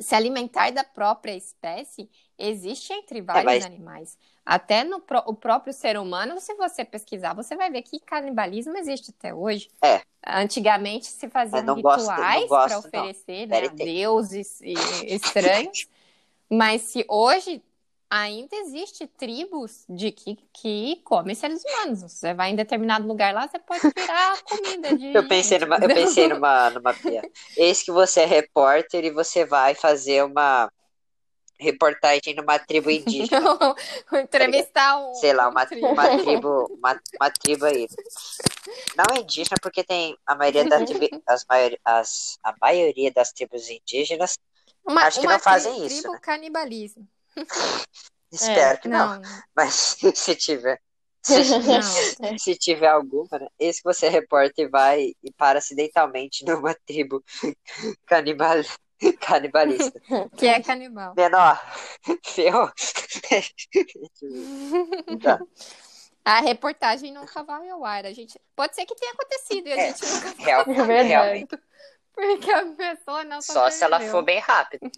se alimentar da própria espécie existe entre vários mas- animais. Até no pró- o próprio ser humano, se você pesquisar, você vai ver que canibalismo existe até hoje. É. Antigamente se faziam gosto- não rituais para oferecer né, deuses estranhos, mas se hoje ainda existe tribos de que, que comem seres humanos. Você vai em determinado lugar lá, você pode virar comida de Eu pensei numa, eu pensei numa, numa piada. Eis que você é repórter e você vai fazer uma reportagem numa tribo indígena. Não, entrevistar um, Sei lá, uma, tribo. uma tribo, uma, uma tribo aí. Não é indígena, porque tem a maioria das tribo- as maior, as, a maioria das tribos indígenas. Uma- Acho que não fazem tri- isso, Tribo né? canibalismo. Espero que não. Não, Mas se tiver. Se, não. se tiver alguma, né? Esse que você é repórter e vai e para acidentalmente numa tribo canibal, canibalista. Que é canibal. Menor, ferrou. Tá. A reportagem nunca vai ao ar. A gente... Pode ser que tenha acontecido e a É, gente nunca Real, É realmente. Porque a pessoa não Só se ela for bem rápido.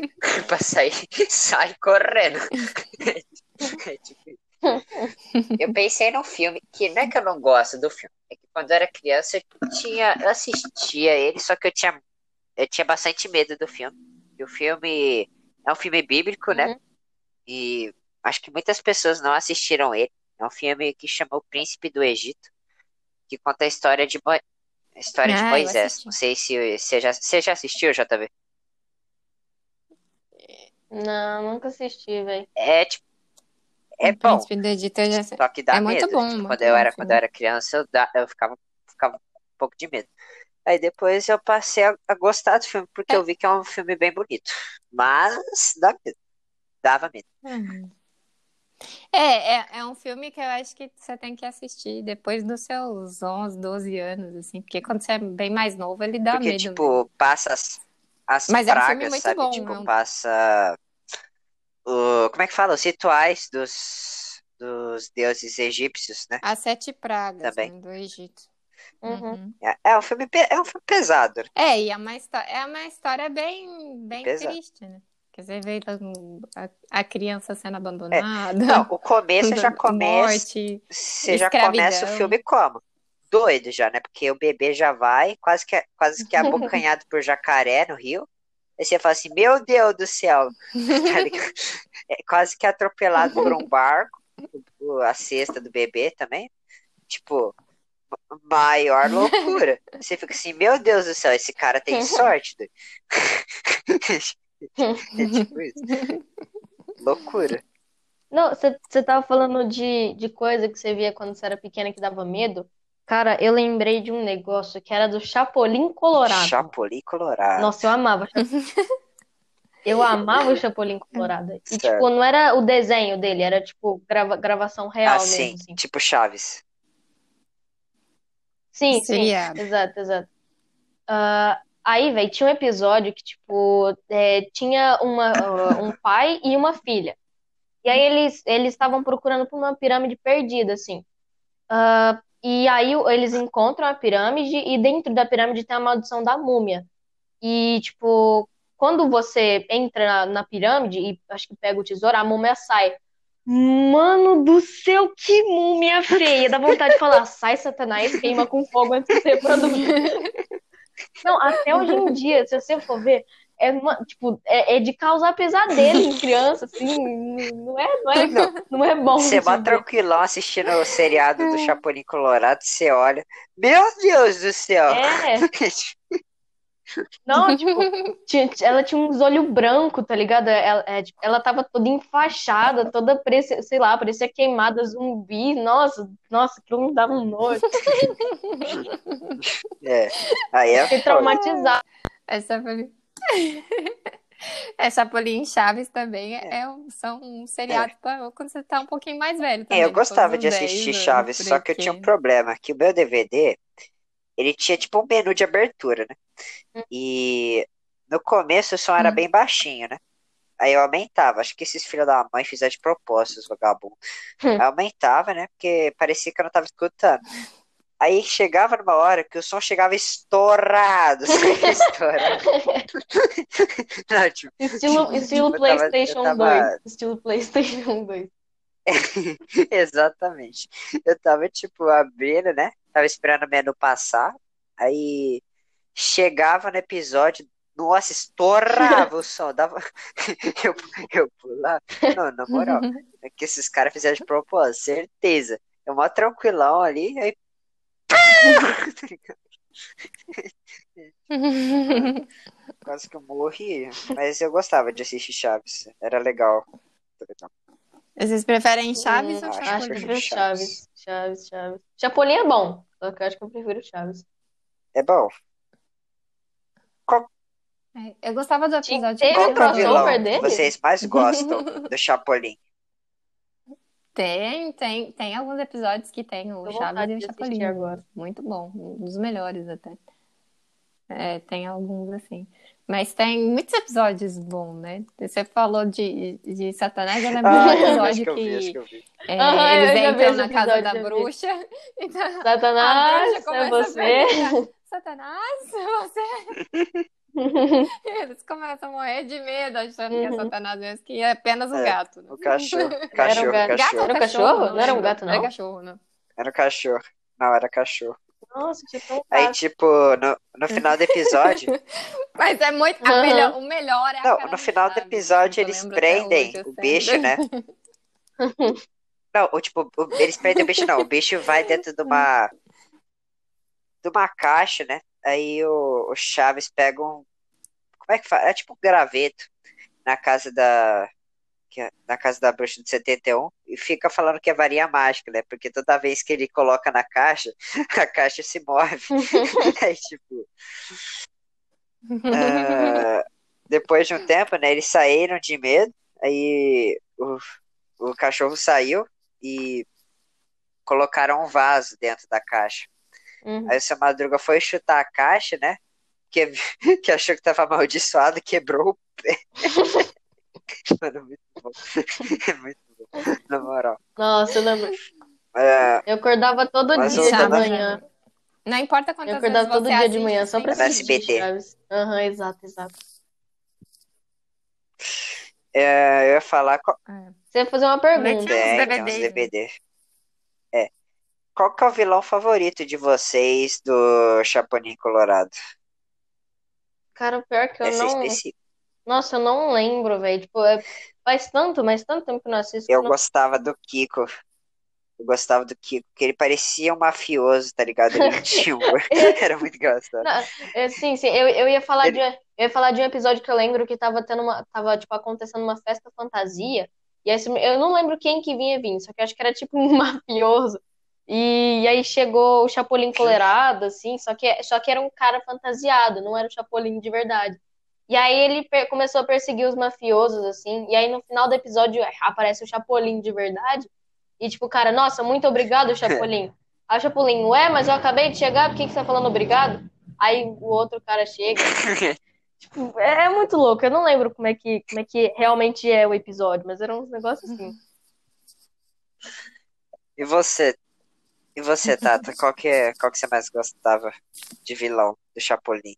pra sair, sai correndo. É tipo. Eu pensei num filme que não é que eu não gosto do filme, é que quando eu era criança eu tinha, eu assistia ele, só que eu tinha, eu tinha bastante medo do filme. E o filme é um filme bíblico, né? Uhum. E acho que muitas pessoas não assistiram ele. É um filme que chama O Príncipe do Egito, que conta a história de, Mo- a história de Ah, eu Moisés. Não sei se você já, você já assistiu, JV? Não, nunca assisti, velho. É tipo, é O bom. Príncipe do Egito, eu já sei. Só que dá É muito medo. bom, Tipo, muito quando eu bom era, o quando eu era criança, eu, da- eu ficava, ficava um pouco de medo. Aí depois eu passei a, a gostar do filme, porque É. eu vi que é um filme bem bonito. Mas dá medo. Dava medo. Uhum. É, é, é um filme que eu acho que você tem que assistir depois dos seus 11, 12 anos, assim, porque quando você é bem mais novo, ele dá Porque, medo tipo, mesmo. passa as, as Mas é um pragas, sabe? bom, Tipo, é passa o, como é que fala? Os rituais dos, dos deuses egípcios, né? As Sete Pragas, Também. né, do Egito. Uhum. Uhum. É, é um filme, é um filme pesado. É, e é uma, histó- é uma história bem, bem Pesado. triste, né? Quer dizer, ver a, a criança sendo abandonada, Não, o começo já começa. morte. Você já começa o filme como? Doido já, né? Porque o bebê já vai, quase que, quase que abocanhado por jacaré no rio. Aí você fala assim, meu Deus do céu. É quase que atropelado por um barco. A cesta do bebê também. Tipo, maior loucura. Você fica assim, meu Deus do céu, esse cara tem sorte. É tipo isso. Loucura. Não, você tava falando de, de coisa que você via quando você era pequena que dava medo. Cara, eu lembrei de um negócio que era do Chapolin Colorado. Chapolin Colorado. Nossa, eu amava. Eu amava o Chapolin Colorado. E, Certo. tipo, não era o desenho dele, era, tipo, grava- gravação real Assim, mesmo, assim. tipo Chaves. Sim, sim, exato, exato. Ah, aí, velho, tinha um episódio que, tipo, é, tinha uma, ah, um pai e uma filha. E aí eles eles estavam procurando por uma pirâmide perdida, assim. Ah, e aí eles encontram a pirâmide e dentro da pirâmide tem a maldição da múmia. E, tipo, quando você entra na, na pirâmide e acho que pega o tesouro, a múmia sai. Mano do céu, que múmia feia! Dá vontade de falar, sai, Satanás, queima com fogo antes de você produzir. Não, até hoje em dia, se você for ver, é, uma, tipo, é, é, de causar pesadelo em criança, assim, não é, não é, não, não é bom. Você vai tranquilão assistindo o seriado do Chapolin Colorado, você olha, meu Deus do céu! É. Não, tipo, tinha, ela tinha uns olhos brancos, tá ligado? Ela, é, tipo, ela tava toda enfaixada, toda, parecia, sei lá, parecia queimada zumbi. Nossa, nossa, aquilo não dava um nojo. É, aí é Fiquei traumatizada. Essa foi... É, Chapolin e Chaves também é, é são um seriado é. pra quando você tá um pouquinho mais velho. Também, é, eu gostava de assistir Chaves, só que eu tinha um problema, que o meu DVD, ele tinha tipo um menu de abertura, né? Hum. E no começo o som era hum. bem baixinho, né? Aí eu aumentava. Acho que esses filhos da mãe fizeram de propósito, os vagabundos. Hum. Aí eu aumentava, né? Porque parecia que eu não tava escutando. Aí chegava numa hora que o som chegava estourado. estourado. não, tipo, estilo estilo tipo, PlayStation tava... 2. Estilo PlayStation 2. Exatamente. Eu tava, tipo, abrindo, né? Tava esperando o menu passar. Aí chegava no episódio, nossa, estourava o som. Dava... eu, eu pulava. Não, na moral, é que esses caras fizeram de propósito, certeza. É mó tranquilão ali, aí. Quase que eu morri. Mas eu gostava de assistir Chaves. Era legal. Vocês preferem Chaves hum, ou que eu prefiro Chaves. Chaves, Chaves. Chapolin é bom, só que eu acho que eu prefiro Chaves. É bom. Qual... É, eu gostava do episódio Teve Qual crossover vilão dele? vocês mais gostam do Chapolin? Tem, tem, tem alguns episódios que tem o Chaves e o Chapolin. Agora. Muito bom, um dos melhores até. É, tem alguns assim. Mas tem muitos episódios bons, né? Você falou de, de Satanás, eu lembro ah, do episódio que, vi, que é, uhum, eles entram na casa da bruxa. Então, Satanás, é você? Satanás, você? Eles começam a morrer de medo, achando uhum. que é uhum. Satanás mesmo, que é apenas um é, gato. Né? O cachorro. cachorro, era um gato. cachorro. Era um cachorro? Não era um gato, não? Era cachorro, não. Era cachorro. Não, era cachorro. Nossa, tipo, Aí, tipo, no, no final do episódio. Mas é muito. Uhum. Melhor, o melhor é a Não, no final do episódio eles prendem hoje, o bicho, né? não, o, tipo, o, eles prendem o bicho, não. O bicho vai dentro de uma. de uma caixa, né? Aí o, o Chaves pega um. Como é que fala? É tipo um graveto na casa da é na casa da bruxa de 71 e fica falando que é varinha mágica, né? Porque toda vez que ele coloca na caixa, a caixa se move. aí, tipo. Uh, depois de um tempo, né? Eles saíram de medo. Aí o, o cachorro saiu e colocaram um vaso dentro da caixa. Uhum. Aí o seu Madruga foi chutar a caixa, né? Que, que achou que tava amaldiçoado, quebrou o pé. Mano, muito bom. É muito bom. Na moral. Nossa, eu lembro. É... Eu acordava todo dia de manhã. Não importa quantas Eu acordava todo dia de manhã só pra assistir. Aham, uhum, exato, exato. É, eu ia falar. Qual... É. Você ia fazer uma pergunta. É, tem uns DVD. É. Qual que é o vilão favorito de vocês do Chapolin Colorado? Cara, pior que eu Essa não. Específico. Nossa, eu não lembro, velho. Tipo, é... faz tanto, mas tanto tempo que eu não assisto. Eu não... gostava do Kiko. Eu gostava do Kiko, porque ele parecia um mafioso, tá ligado? Ele tinha Era muito engraçado. Não, é, sim, sim. Eu, eu, ia falar ele... de, eu ia falar de um episódio que eu lembro que tava tendo uma. Tava, tipo, acontecendo uma festa fantasia. E aí, eu não lembro quem que vinha vir, só que eu acho que era tipo um mafioso. E, e aí chegou o Chapolin Colorado, assim, só que, só que era um cara fantasiado, não era o Chapolin de verdade. E aí ele começou a perseguir os mafiosos, assim. E aí no final do episódio aparece o Chapolin de verdade. E tipo, cara, nossa, muito obrigado, Chapolin. Aí o Chapolin, ué, mas eu acabei de chegar, por que, que você tá falando obrigado? Aí o outro cara chega. tipo, é, é, muito louco. Eu não lembro como é, que, como é que realmente é o episódio, mas eram uns negócios assim. E você? E você, Tata? Qual que, é, qual que você mais gostava de vilão do Chapolin?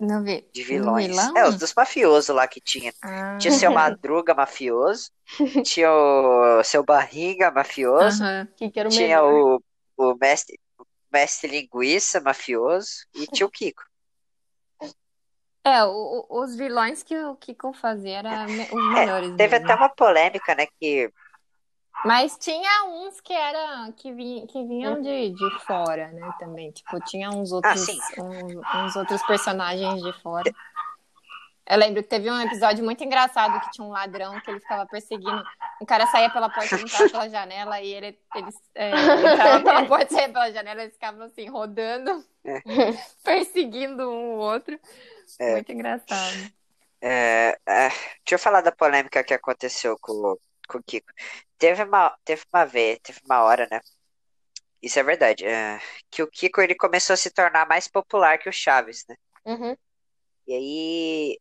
Não vi. de vilões. vilão? É, os dos mafiosos lá que tinha. Ah, Tinha o seu Madruga mafioso, tinha o seu Barriga mafioso, que era o tinha melhor. o, o mestre, o mestre Linguiça mafioso e tinha o Kiko. É, o- os vilões que o Kiko fazia eram os melhores É, Teve mesmo. até uma polêmica, né, que Mas tinha uns que era que, vi, que vinham de, de fora, né, também. Tipo, tinha uns outros, sim. uns, uns outros personagens de fora. Eu lembro que teve um episódio muito engraçado que tinha um ladrão que ele ficava perseguindo. O cara saía pela porta e entrava pela janela e ele, ele é, entrava pela porta e saía pela janela e eles ficavam assim, rodando, É. perseguindo um o outro. É. Muito engraçado. É, é, deixa eu falar da polêmica que aconteceu com, com o Kiko. Teve uma, teve uma vez, teve uma hora, né? Isso é verdade. é, que o Kiko ele começou a se tornar mais popular que o Chaves, né? Uhum. E aí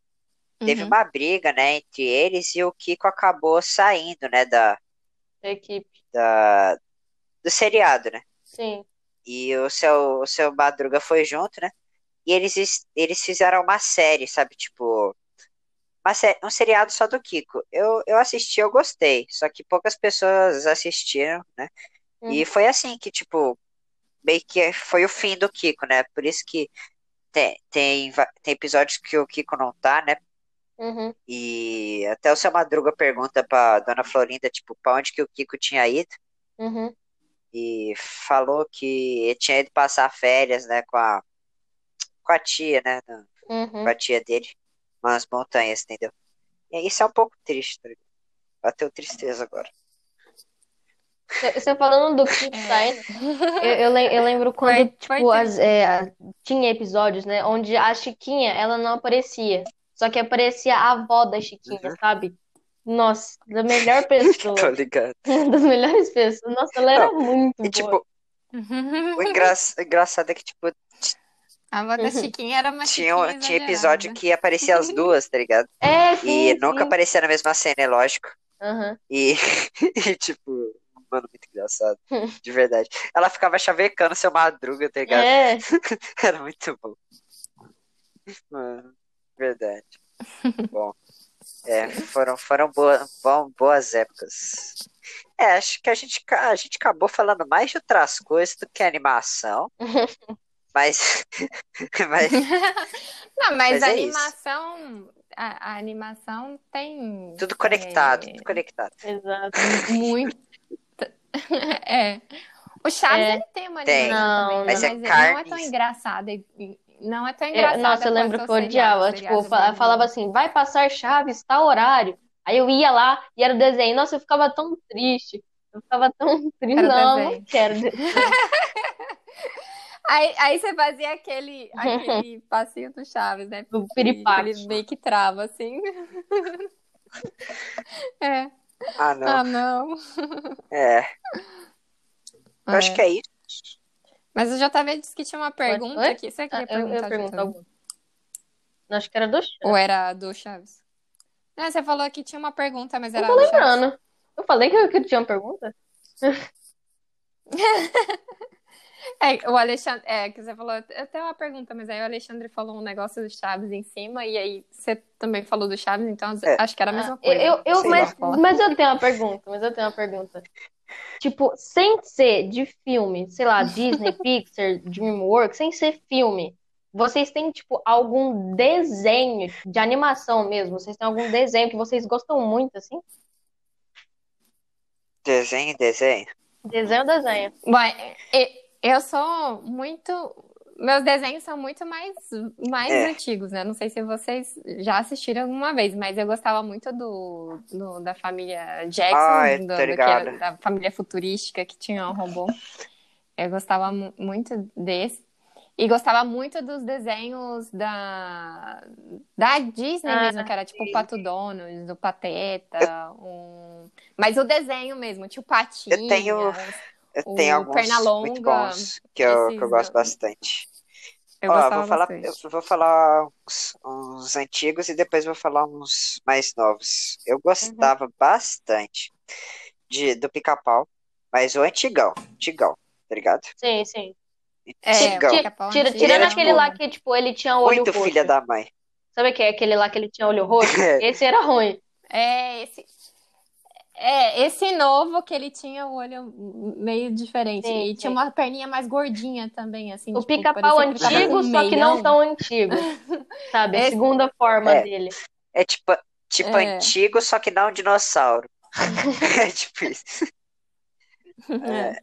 teve Uhum. uma briga, né, entre eles e o Kiko acabou saindo, né, da, equipe. da, do seriado, né? Sim. E o seu, o seu Madruga foi junto, né? E eles, eles fizeram uma série, sabe? Tipo, um seriado só do Kiko. Eu, eu assisti, eu gostei. Só que poucas pessoas assistiram, né? E Uhum. foi assim que, tipo, meio que foi o fim do Kiko, né? Por isso que tem, tem, tem episódios que o Kiko não tá, né? Uhum. E até o seu Madruga pergunta pra Dona Florinda, tipo, pra onde que o Kiko tinha ido. Uhum. E falou que ele tinha ido passar férias, né, com a, com a tia, né? Uhum. Com a tia dele, nas montanhas, entendeu? E isso é um pouco triste, tá ligado? Bateu tristeza agora. Você falando do Kiko É. eu, eu, eu lembro quando, foi tipo, as, é, tinha episódios, né, onde a Chiquinha, ela não aparecia. Só que aparecia a avó da Chiquinha, Uhum. sabe? Nossa, da melhor pessoa. Tô ligado. Das melhores pessoas. Nossa, ela era muito E boa. tipo, o engra- engraçado é que, tipo, A avó da Chiquinha era uma tinha, Chiquinha tinha episódio que aparecia as duas, tá ligado? É, E sim, nunca sim. aparecia na mesma cena, é lógico. Aham. E, e, tipo, mano, muito engraçado. De verdade. Ela ficava chavecando seu madruga, tá ligado? É, Era muito bom. Mano, verdade. Bom, é, foram, foram boa, bom, boas épocas. É, acho que a gente, a gente acabou falando mais de outras coisas do que animação. Mas, mas Não, mas Mas a é animação, a, a animação tem tudo conectado, é, tudo conectado. exato. muito. É. O Chaves É. ele tem uma Tem. animação Não, também, né? mas é mas ele não é tão carnes. engraçada. e- e Não é tão Eu- engraçada nossa, eu lembro que o eu odiava. Tipo, bem falava assim, vai passar Chaves, tal horário. Aí eu ia lá e era o desenho. Nossa, eu ficava tão triste. Eu ficava tão triste. Era o Não, desenho. não quero desenho. Aí, aí você fazia aquele, aquele passinho do Chaves, né? Do piripaque. Ele meio que trava, assim. É. Ah, não. Ah, não. É, eu acho É. que é isso. Mas o JV disse que tinha uma pergunta Oi? aqui. Você Ah, queria eu, eu perguntar, pergunto JV? algum. Acho que era do Chaves. Ou era do Chaves? Não, você falou que tinha uma pergunta, mas Não era tô do Chaves. lembrando. Eu falei que eu, que eu tinha uma pergunta? É, o Alexandre, é, que você falou, eu tenho uma pergunta, mas aí o Alexandre falou um negócio do Chaves em cima, e aí você também falou do Chaves, então É. acho que era a mesma Ah, coisa. eu, eu, mas, mas eu tenho uma pergunta, mas eu tenho uma pergunta. Tipo, sem ser de filme, sei lá, Disney, Pixar, DreamWorks, sem ser filme, vocês têm, tipo, algum desenho de animação mesmo? Vocês têm algum desenho que vocês gostam muito, assim? Desenho, desenho. Desenho desenho? Bom, e- eu sou muito. Meus desenhos são muito mais, mais É. antigos, né? Não sei se vocês já assistiram alguma vez, mas eu gostava muito do, do- da família Jackson, Ai, do- tô daquela- ligado. da família futurística que tinha um robô. Eu gostava mu- muito desse. E gostava muito dos desenhos da, da Disney Ah, mesmo, que era tipo o Pato Donald, o Pateta, um... mas o desenho mesmo, tipo Patinhas, Eu tenho, eu O tenho alguns Pernalonga, muito bons que eu, que eu gosto bastante. eu Ó, vou falar, bastante. eu vou falar uns, uns antigos e depois vou falar uns mais novos. Eu gostava bastante de, do Pica-Pau, mas o antigão, antigão, tá ligado? Sim, sim. É, Antigão. pica-pau Tira, tirando era, aquele tipo, lá que, tipo, ele tinha olho Muito roxo. filha da mãe. Sabe que é aquele lá que ele tinha olho roxo? Esse era ruim. É, esse. É, esse novo que ele tinha o olho meio diferente. Sim, e sim. tinha uma perninha mais gordinha também, assim. O tipo, pica-pau antigo, um só que não tão antigo. Sabe? A Esse- segunda forma É. dele. É tipo, tipo É. antigo, só que não um dinossauro. É tipo isso. É.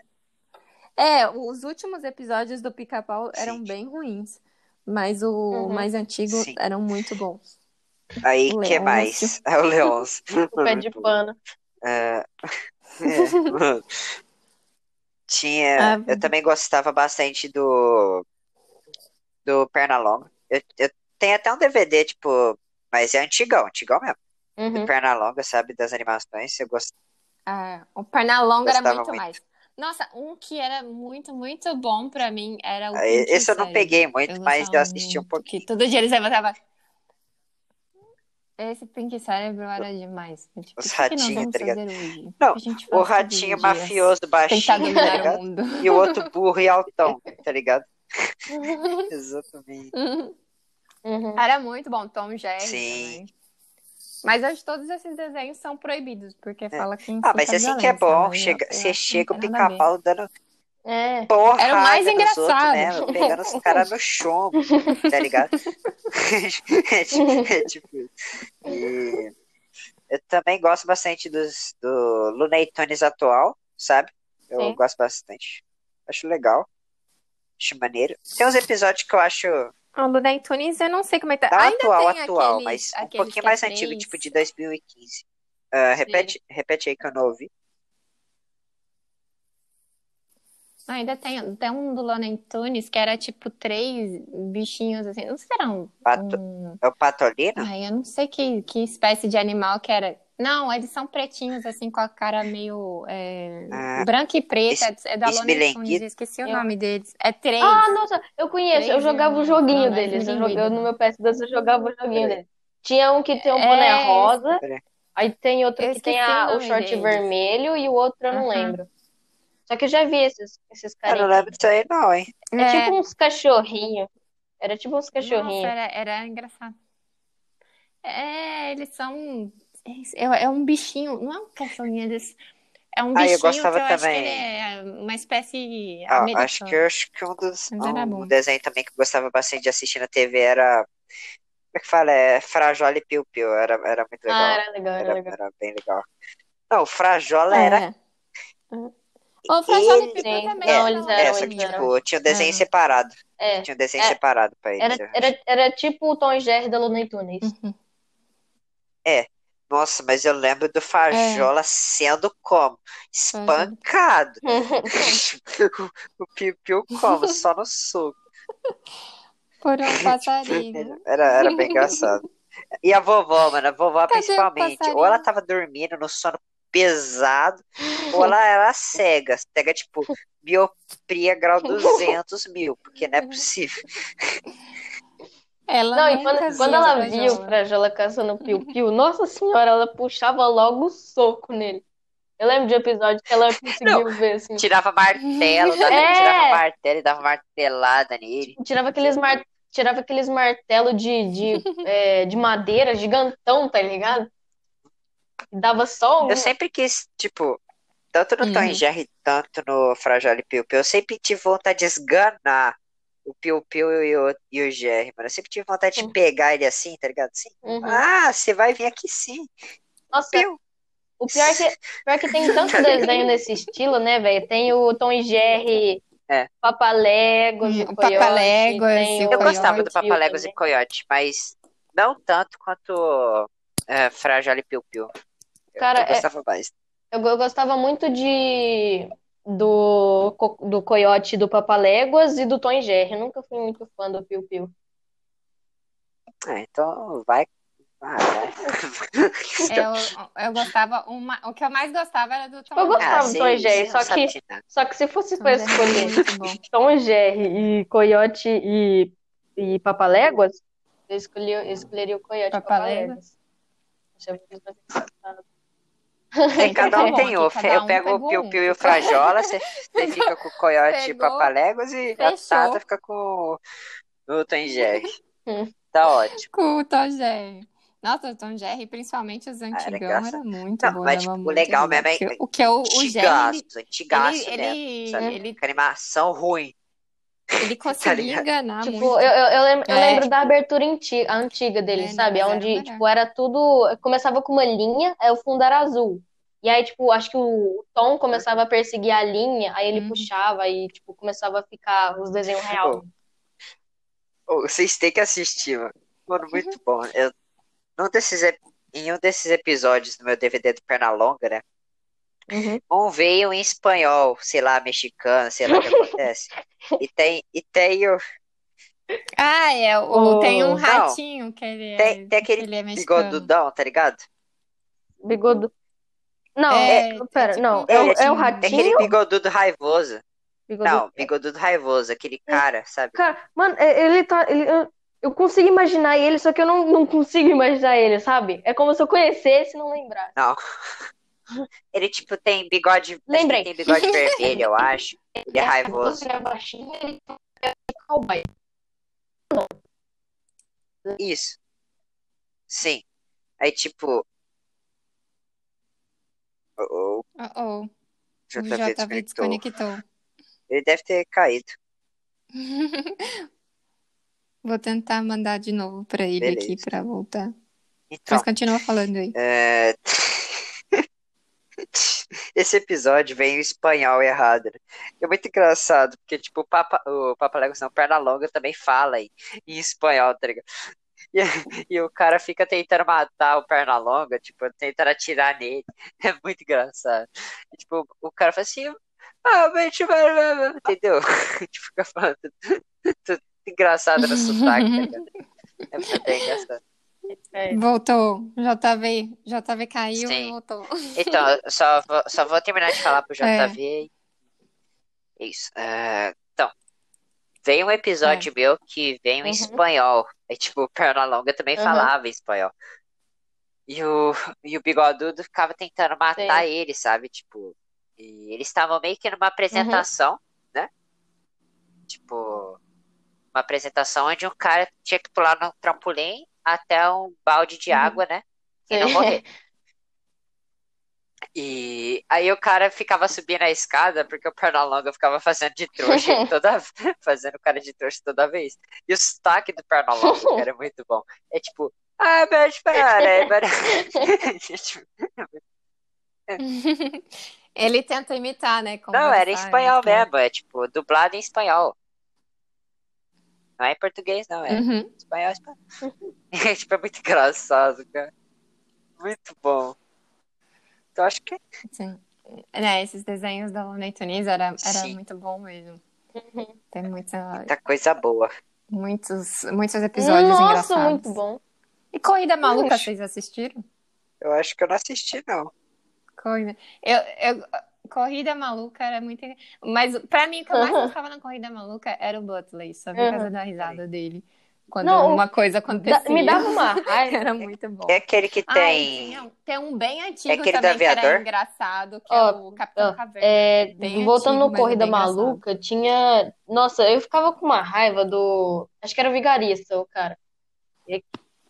É, os últimos episódios do Pica-Pau eram Sim. bem ruins. Mas o Uhum. mais antigo Sim. eram muito bons. Aí, O que Leôncio. mais? É o Leôncio. O pé de pano. É, é. Tinha. Ah, Eu também gostava bastante do. Do Pernalonga. Eu, eu tenho até um DVD, tipo. Mas é antigão, antigão mesmo. Do Uhum. Pernalonga, sabe? Das animações. Eu gosto. Ah, o Pernalonga era muito, muito. mais. Nossa, um que era muito, muito bom pra mim era o Ah, Esse eu não peguei muito, mas eu assisti um pouquinho. Todo dia eles levantavam. Esse Pink Cérebro era demais. Tipo, Os que que ratinhos, tá ligado? Não, O ratinho dias. mafioso baixinho, tá o ligado? E o outro burro e altão, tá ligado? Exatamente. Uhum. Era muito bom, Tom Jerry Sim. também. Mas hoje todos esses desenhos são proibidos, porque fala que Ah, mas assim que é bom. Chega, você acho que chega o pica-pau dando É. porrada Era o mais nos outros, engraçado. né? Pegando os caras no chumbo, tá ligado? é, tipo, é tipo. E eu também gosto bastante dos, do Looney Tunes atual, sabe? Eu Sim. gosto bastante. Acho legal. Acho maneiro. Tem uns episódios que eu acho O Looney Tunes, eu não sei como é que tá. Não Ainda atual, atual, aqueles- mas um pouquinho é mais antigo, tipo de 2015. Ah, repete, repete aí que eu não ouvi. Ah, Ainda tem, tem um do Looney Tunes que era tipo três bichinhos assim. Não sei se era um. Pato- um- É o Patolino? Ai, eu não sei que, que espécie de animal que era. Não, eles são pretinhos, assim, com a cara meio é, Ah, branca e preta. es- é da Looney. Tunes, eu esqueci o Eu- nome deles. É três. Ah, nossa, eu conheço. Eu Três jogava o joguinho Não, é deles. Eu esmilinguido. jogava, no meu PS2 eu jogava o joguinho deles. Tinha um que tem um É, boné rosa, Peraí. aí tem outro Eu que tem a- o short deles. vermelho e o outro eu não Aham. lembro. Só que eu já vi esses, esses Eu não lembro disso aí, não, hein? É tipo uns cachorrinhos. Era tipo uns Nossa, cachorrinhos. era, era engraçado. É, eles são. É, é um bichinho, não é um cachorrinho, eles. É um Ah, eu bichinho gostava que eu acho que também. ele é uma espécie Ah, acho que eu acho que um dos um desenho também que eu gostava bastante de assistir na TV era. Como é que fala? É Frajola e Piu Piu. Era, era muito legal. Ah, era legal, era Era, legal. era bem legal. Não, o Frajola era. É. O Frajola e Ele- Sim. também Não, era eles eram, É, só que, eram. tipo, tinha um desenho Ah. separado. É. Tinha um desenho É. separado pra eles. Era, era, era tipo o Tom Jerry da Looney Tunes. Uhum. Nossa, mas eu lembro do Frajola sendo como? Espancado. o Piu Piu como? Só no soco. Por um passarinho. Era, era bem engraçado. E a vovó, mano, a vovó Cadê o principalmente. Ou ela tava dormindo no sono pesado, ou ela era cega. Cega, tipo, miopria grau 200 mil, porque não é possível. Ela Não, e quando, quando ela viu o Frajola caçando o Piu-Piu, nossa senhora, ela puxava logo o soco nele. Eu lembro de um episódio que ela conseguiu ver, assim. Tirava martelo, dava, É. tirava martelo e dava martelada nele. Tirava aqueles, mar... Tirava aqueles martelos de, de, é, de madeira gigantão, tá ligado? Dava só um. Eu sempre quis, tipo, tanto no Tom Uhum. e Jerry, tanto no Frajola e Piu Piu, eu sempre tive vontade de esganar o Piu Piu e o, e o Jerry, mano. Eu sempre tive vontade de Uhum. pegar ele assim, tá ligado? Assim, Uhum. ah, você vai vir aqui sim. Nossa, Piu. o pior é que, pior que tem tanto desenho nesse estilo, né, velho? Tem o Tom e Jerry, É. Papaléguas, Hum, o Coyote, Papaléguas e Eu gostava do Papaléguas e também. Coyote, mas não tanto quanto é, e Piu Piu. Eu- Cara, eu é- gostava mais. Eu, eu gostava muito de do, do Coyote do Papaléguas e do Tom e Jerry. Nunca fui muito fã do Piu Piu. É, então vai. vai. Eu, eu gostava, uma, o que eu mais gostava era do Tom Eu gostava Jerry. do Tom e Jerry, você não só que-. Só que se fosse e Jerry era escolher bom. Tom e Jerry e Coyote e, e Papaléguas, eu, escolhi, eu escolheria o Coyote e Papaléguas. Papaléguas. Engraçados. Aí cada um tem um. cada Eu um pego o pegou Piu um. E o Frajola, você, você fica com o Coyote e o Papaléguas e a fechou. Tata fica com o, o Tom Jerry. Hum. Tá ótimo. Com o Tom Jerry. Nossa, o Tom Jerry, principalmente os Ah, era antigão, engraçado. era muito Não, bom, mas era tipo, o legal mesmo é o que é o, o Jerry, antigaço, antigaço ele, mesmo, ele, sabe? ele, animação ruim, ele conseguia ligado? enganar Tipo, muito. eu, eu, eu lembro, eu É, lembro da abertura antiga, dele, é, sabe? era Onde, melhor. tipo, era tudo. Começava com uma linha, aí o fundo era azul. E aí, tipo, acho que o Tom começava a perseguir a linha, aí ele Uhum. puxava e, tipo, começava a ficar os desenhos real. Ô, ô, vocês têm que assistir, mano. Mano, muito bom. Eu, num desses, em um desses episódios do meu DVD do Pernalonga, né? Uhum. Um veio em espanhol, sei lá, mexicano, sei lá o que acontece. E tem, e tem o. Ah, é, o, O- tem um Não, ratinho que ele é, Tem, tem que aquele ele é bigodudão, tá ligado? Bigodo. Não, É, pera, é tipo não. É, o- é o ratinho. É aquele bigodudo raivoso. Bigodo. Não, bigodudo raivoso, aquele cara, sabe? Cara, mano, é- ele tá. ele- eu, eu consigo imaginar ele, só que eu não, não consigo imaginar ele, sabe? É como se eu conhecesse e não lembrasse. Não. Ele, tipo, tem bigode. Lembrei. Tem bigode vermelho, eu acho. Ele é raivoso. Ele é baixinho, ele é cowboy. Isso. Sim. Aí, tipo. Oh, oh, o JV JV desconectou. desconectou. Ele deve ter caído. Vou tentar mandar de novo pra ele Beleza. aqui pra voltar. Então, Mas continua falando aí. é... esse episódio vem em espanhol errado. né? É muito engraçado, porque, tipo, o Papa, o Papa Legos, não, Pernalonga também fala em, em espanhol, tá ligado? E, e o cara fica tentando matar o Pernalonga, tipo, tentando atirar nele. É muito engraçado. E, tipo, o cara fala assim, ah, tipo, entendeu? Tipo, fica falando tudo, tudo engraçado no sotaque, tá ligado? É até engraçado. É. Voltou. JV, JV caiu e Sim. voltou. Então, só vou, só vou terminar de falar pro É. JV. Isso. É, então, veio um episódio meu que veio em Uhum. espanhol. Aí, tipo, o Pernalonga também Uhum. falava em espanhol. E o, e o Bigodudo ficava tentando matar ele, sabe? Tipo, e eles estavam meio que numa apresentação, né? Tipo, uma apresentação onde um cara tinha que pular no trampolim até um balde de Uhum. água, né? E não Sim. morrer. E aí o cara ficava subindo a escada porque o Pernalonga ficava fazendo de trouxa toda fazendo cara de trouxa toda vez. E o sotaque do Pernalonga, é muito bom. É tipo, ah, mas para, para. Ele tenta imitar, né? Não, era em espanhol né? mesmo, é tipo, dublado em espanhol. Não é português, não, é Uhum. espanhol, espanhol. É, tipo, é muito engraçado, cara. Muito bom. Então acho que Sim. Né, esses desenhos da Looney Tunes era, era Sim. muito bom mesmo. Uhum. Tem muita, muita coisa boa. muitos, muitos episódios Nossa, engraçados. muito bom. E Corrida Maluca, Ixi. vocês assistiram? Eu acho que eu não assisti, não. Corrida. Eu, eu, Corrida Maluca era muito. Mas pra mim, o que eu mais gostava na Corrida Maluca era o Butler, só por Uhum. causa da risada dele. Quando Não, uma coisa Da- acontecia. me dava uma raiva. Era muito bom. É aquele que Ai, tem. tinha- tem um bem antigo aquele do também que era engraçado, que Ó, é o Capitão ó, Caverna. É, Bem voltando antigo, no é Corrida bem engraçado. Maluca, tinha. Nossa, eu ficava com uma raiva do. Acho que era o vigarista, o cara. E-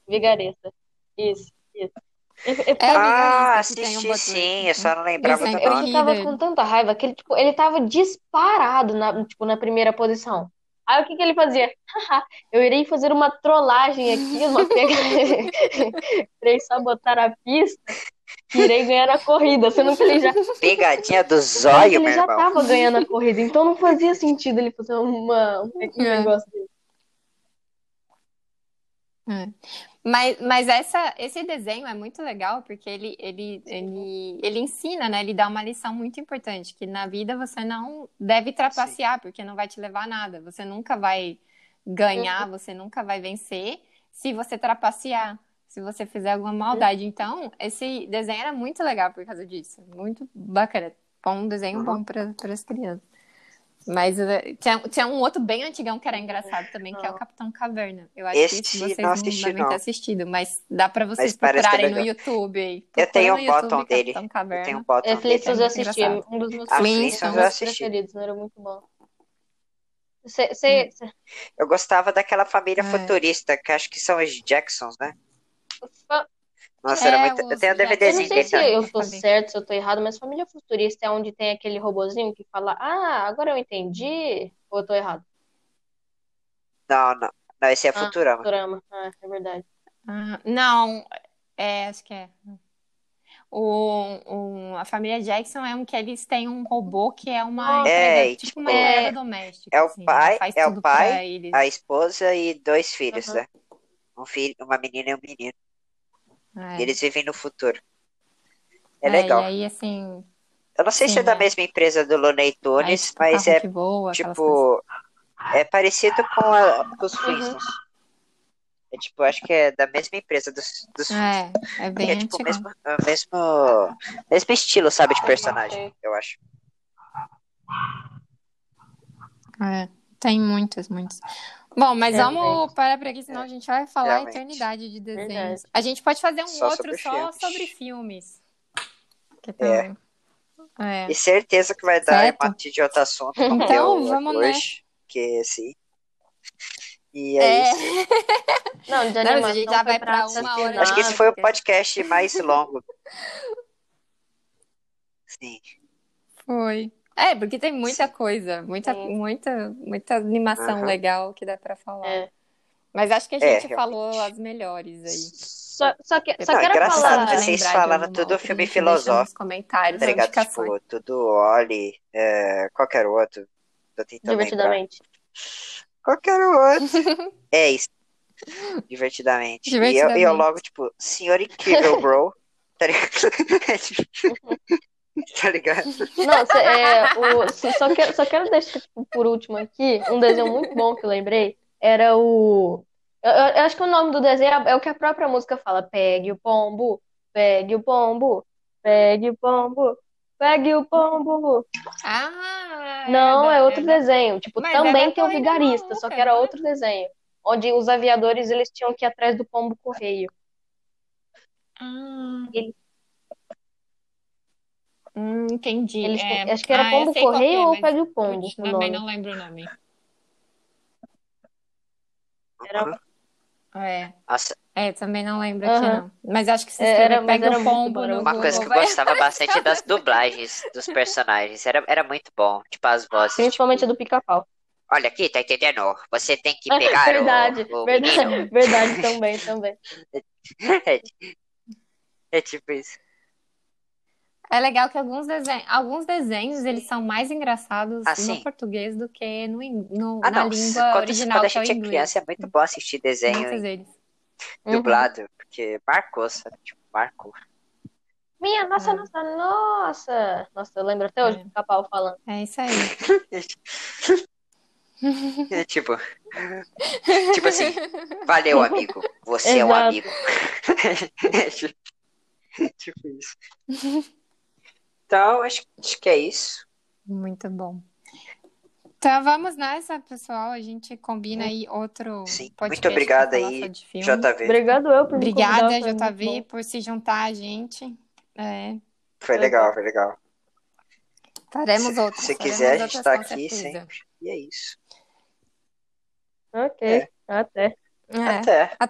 Vigarista. Isso, isso. Eu, eu É Ah, assisti Butler. sim, eu só não lembrava Esse do é- eu ficava com tanta raiva que ele, tipo, ele tava disparado na, tipo, na primeira posição. Aí o que que ele fazia? Eu irei fazer uma trollagem aqui, uma pegada. irei sabotar a pista e irei ganhar a corrida, sendo que ele já, Pegadinha do zóio, ele meu já irmão. tava ganhando a corrida, então não fazia sentido ele fazer uma, um É. negócio dele. É. Mas, mas essa, esse desenho é muito legal porque ele, ele, ele, ele ensina, né? Ele dá uma lição muito importante, que na vida você não deve trapacear, porque não vai te levar a nada. Você nunca vai ganhar, você nunca vai vencer se você trapacear, se você fizer alguma maldade. Então, esse desenho era muito legal por causa disso. Muito bacana. Bom, um desenho Uhum. bom para as crianças. Mas uh, tinha, tinha um outro bem antigão que era engraçado também, que é o Ah. Capitão Caverna. Eu acho Esse que vocês não não assisti, devem não. ter assistido, mas dá pra vocês Mas parece procurarem no YouTube aí. Eu tenho um YouTube, dele. Capitão Eu tenho um bottom É, dele. Eu muito assisti, é engraçado. um dos meus Ah, eu assisti. preferidos, era muito bom. Cê, cê, cê- Eu gostava daquela família É. futurista, que acho que são os Jacksons, né? Nossa, É, era muito. Eu tenho um Jacksons. eu não DVDzinho sei se também. eu tô certo, se eu tô errado, mas Família Futurista é onde tem aquele robozinho que fala, ah, agora eu entendi, ou eu tô errado? Não, não. Não, esse é Ah, Futurama. Futurama, ah, é verdade. Ah, não, é, acho que é. O, o- a família Jackson é um que eles têm um robô que é uma É, empregada, e, tipo tipo, uma empregada doméstica, é o assim, pai- ela faz é o pai. A esposa e dois filhos, Aham. né? Um filho, uma menina e um menino. É. E eles vivem no futuro. É É, legal. E aí, assim, Eu não sei se sim, é da é. mesma empresa do Looney aí, Tunes, tipo, mas é voa, tipo. É parecido com, a, com os Uhum. Flintstones. É tipo, acho que é da mesma empresa dos, dos É, é bem É tipo o mesmo, mesmo, mesmo estilo, sabe, de Uhum, personagem, eu acho. É, tem muitos, muitos. Bom, mas É, vamos parar por aqui, senão a gente vai falar a Realmente. eternidade de desenhos. Verdade. A gente pode fazer um Só outro sobre só filmes. sobre filmes. Que É. também. É. E certeza que vai dar Certo. um monte de outro assunto, Então, vamos hoje, que sim. E É. é isso. Não, de Não, mas a animação gente já vai pra uma hora. Acho que esse foi o podcast mais longo. Sim. Foi. É, porque tem muita coisa, muita, Sim. muita, muita animação Aham. legal que dá pra falar. É. Mas acho que a É, gente realmente. falou as melhores aí. Só, só, que, só Não, quero engraçado, falar. né? Vocês Lembrar alguma tudo filme filosófico, comentários, Tá ligado? Tipo, tudo Oli, é, qualquer outro. Tô tentando lembrar. Divertidamente. Qualquer outro. é isso. Divertidamente. E eu, e eu Divertidamente. logo, tipo, senhor incrível, bro. Tá ligado? Tá ligado? Não, cê- é, o, só- só, quero, só quero deixar por último aqui um desenho muito bom que eu lembrei. Era o. Eu, eu- acho que o nome do desenho é, é o que a própria música fala: Pegue o pombo, pegue o pombo, pegue o pombo, pegue o pombo. Ah, Não, é outro desenho. Tipo, Mas também tem o Vigarista, só que era outro desenho. Onde os aviadores eles tinham que ir atrás do pombo correio. Ah. Ele- Hum, entendi. Eles, É. acho que era Ah, eu pombo que correio é, ou pegue o pombo, o também nome. não lembro o nome. Era- É, Nossa, é, também não lembro aqui, Aham. não. Mas acho que se É, era- Pega era Pombo no uma Google, coisa que eu gostava bastante é das dublagens dos personagens. Era, era muito bom. Tipo, as vozes. Principalmente a tipo, do pica-pau. Olha aqui, tá entendendo? Você tem que pegar Verdade, o, o verdade, menino. verdade também, também. É, é tipo isso. É legal que alguns desenhos, alguns desenhos eles são mais engraçados Ah, no português do que no, no- Ah, na não. língua Quando, original, quando a que é o gente é inglês. criança, é muito bom assistir desenho em. Uhum. dublado, porque marcou, sabe? Tipo, marcou. Minha, nossa, É. nossa, nossa. Nossa, eu lembro até hoje É. do pica-pau falando. É isso aí. É tipo. tipo assim, valeu, amigo. Você é um Exato. amigo. É tipo, é tipo isso. Então, acho, acho que é isso. Muito bom. Então vamos nessa, pessoal. A gente combina aí outro Sim. podcast Muito falar aí. JV. Obrigado eu por me Obrigada, JV, por se juntar a gente. É, Foi legal, foi legal. faremos Se, outros. se quiser, a gente tá com aqui certeza. sempre. E é isso. Ok, É. até. É. Até. Até